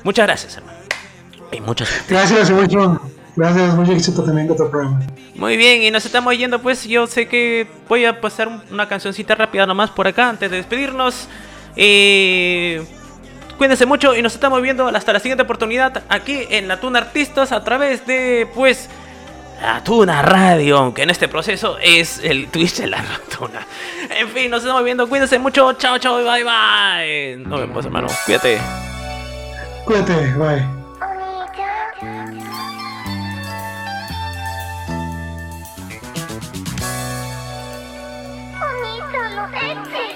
Muchas gracias, hermano. Y muchas gracias. Gracias, Gracias, mucho éxito también con tu programa. Muy bien, y nos estamos yendo, pues yo sé que voy a pasar una cancioncita rápida nomás por acá antes de despedirnos. Eh, cuídense mucho y nos estamos viendo hasta la siguiente oportunidad aquí en La Tuna Artistas a través de, pues, La Tuna Radio, aunque en este proceso es el Twitch de La Tuna. En fin, nos estamos viendo, cuídense mucho, chao, chao, bye, bye. Nos vemos, hermano, cuídate. Cuídate, bye. Sexy!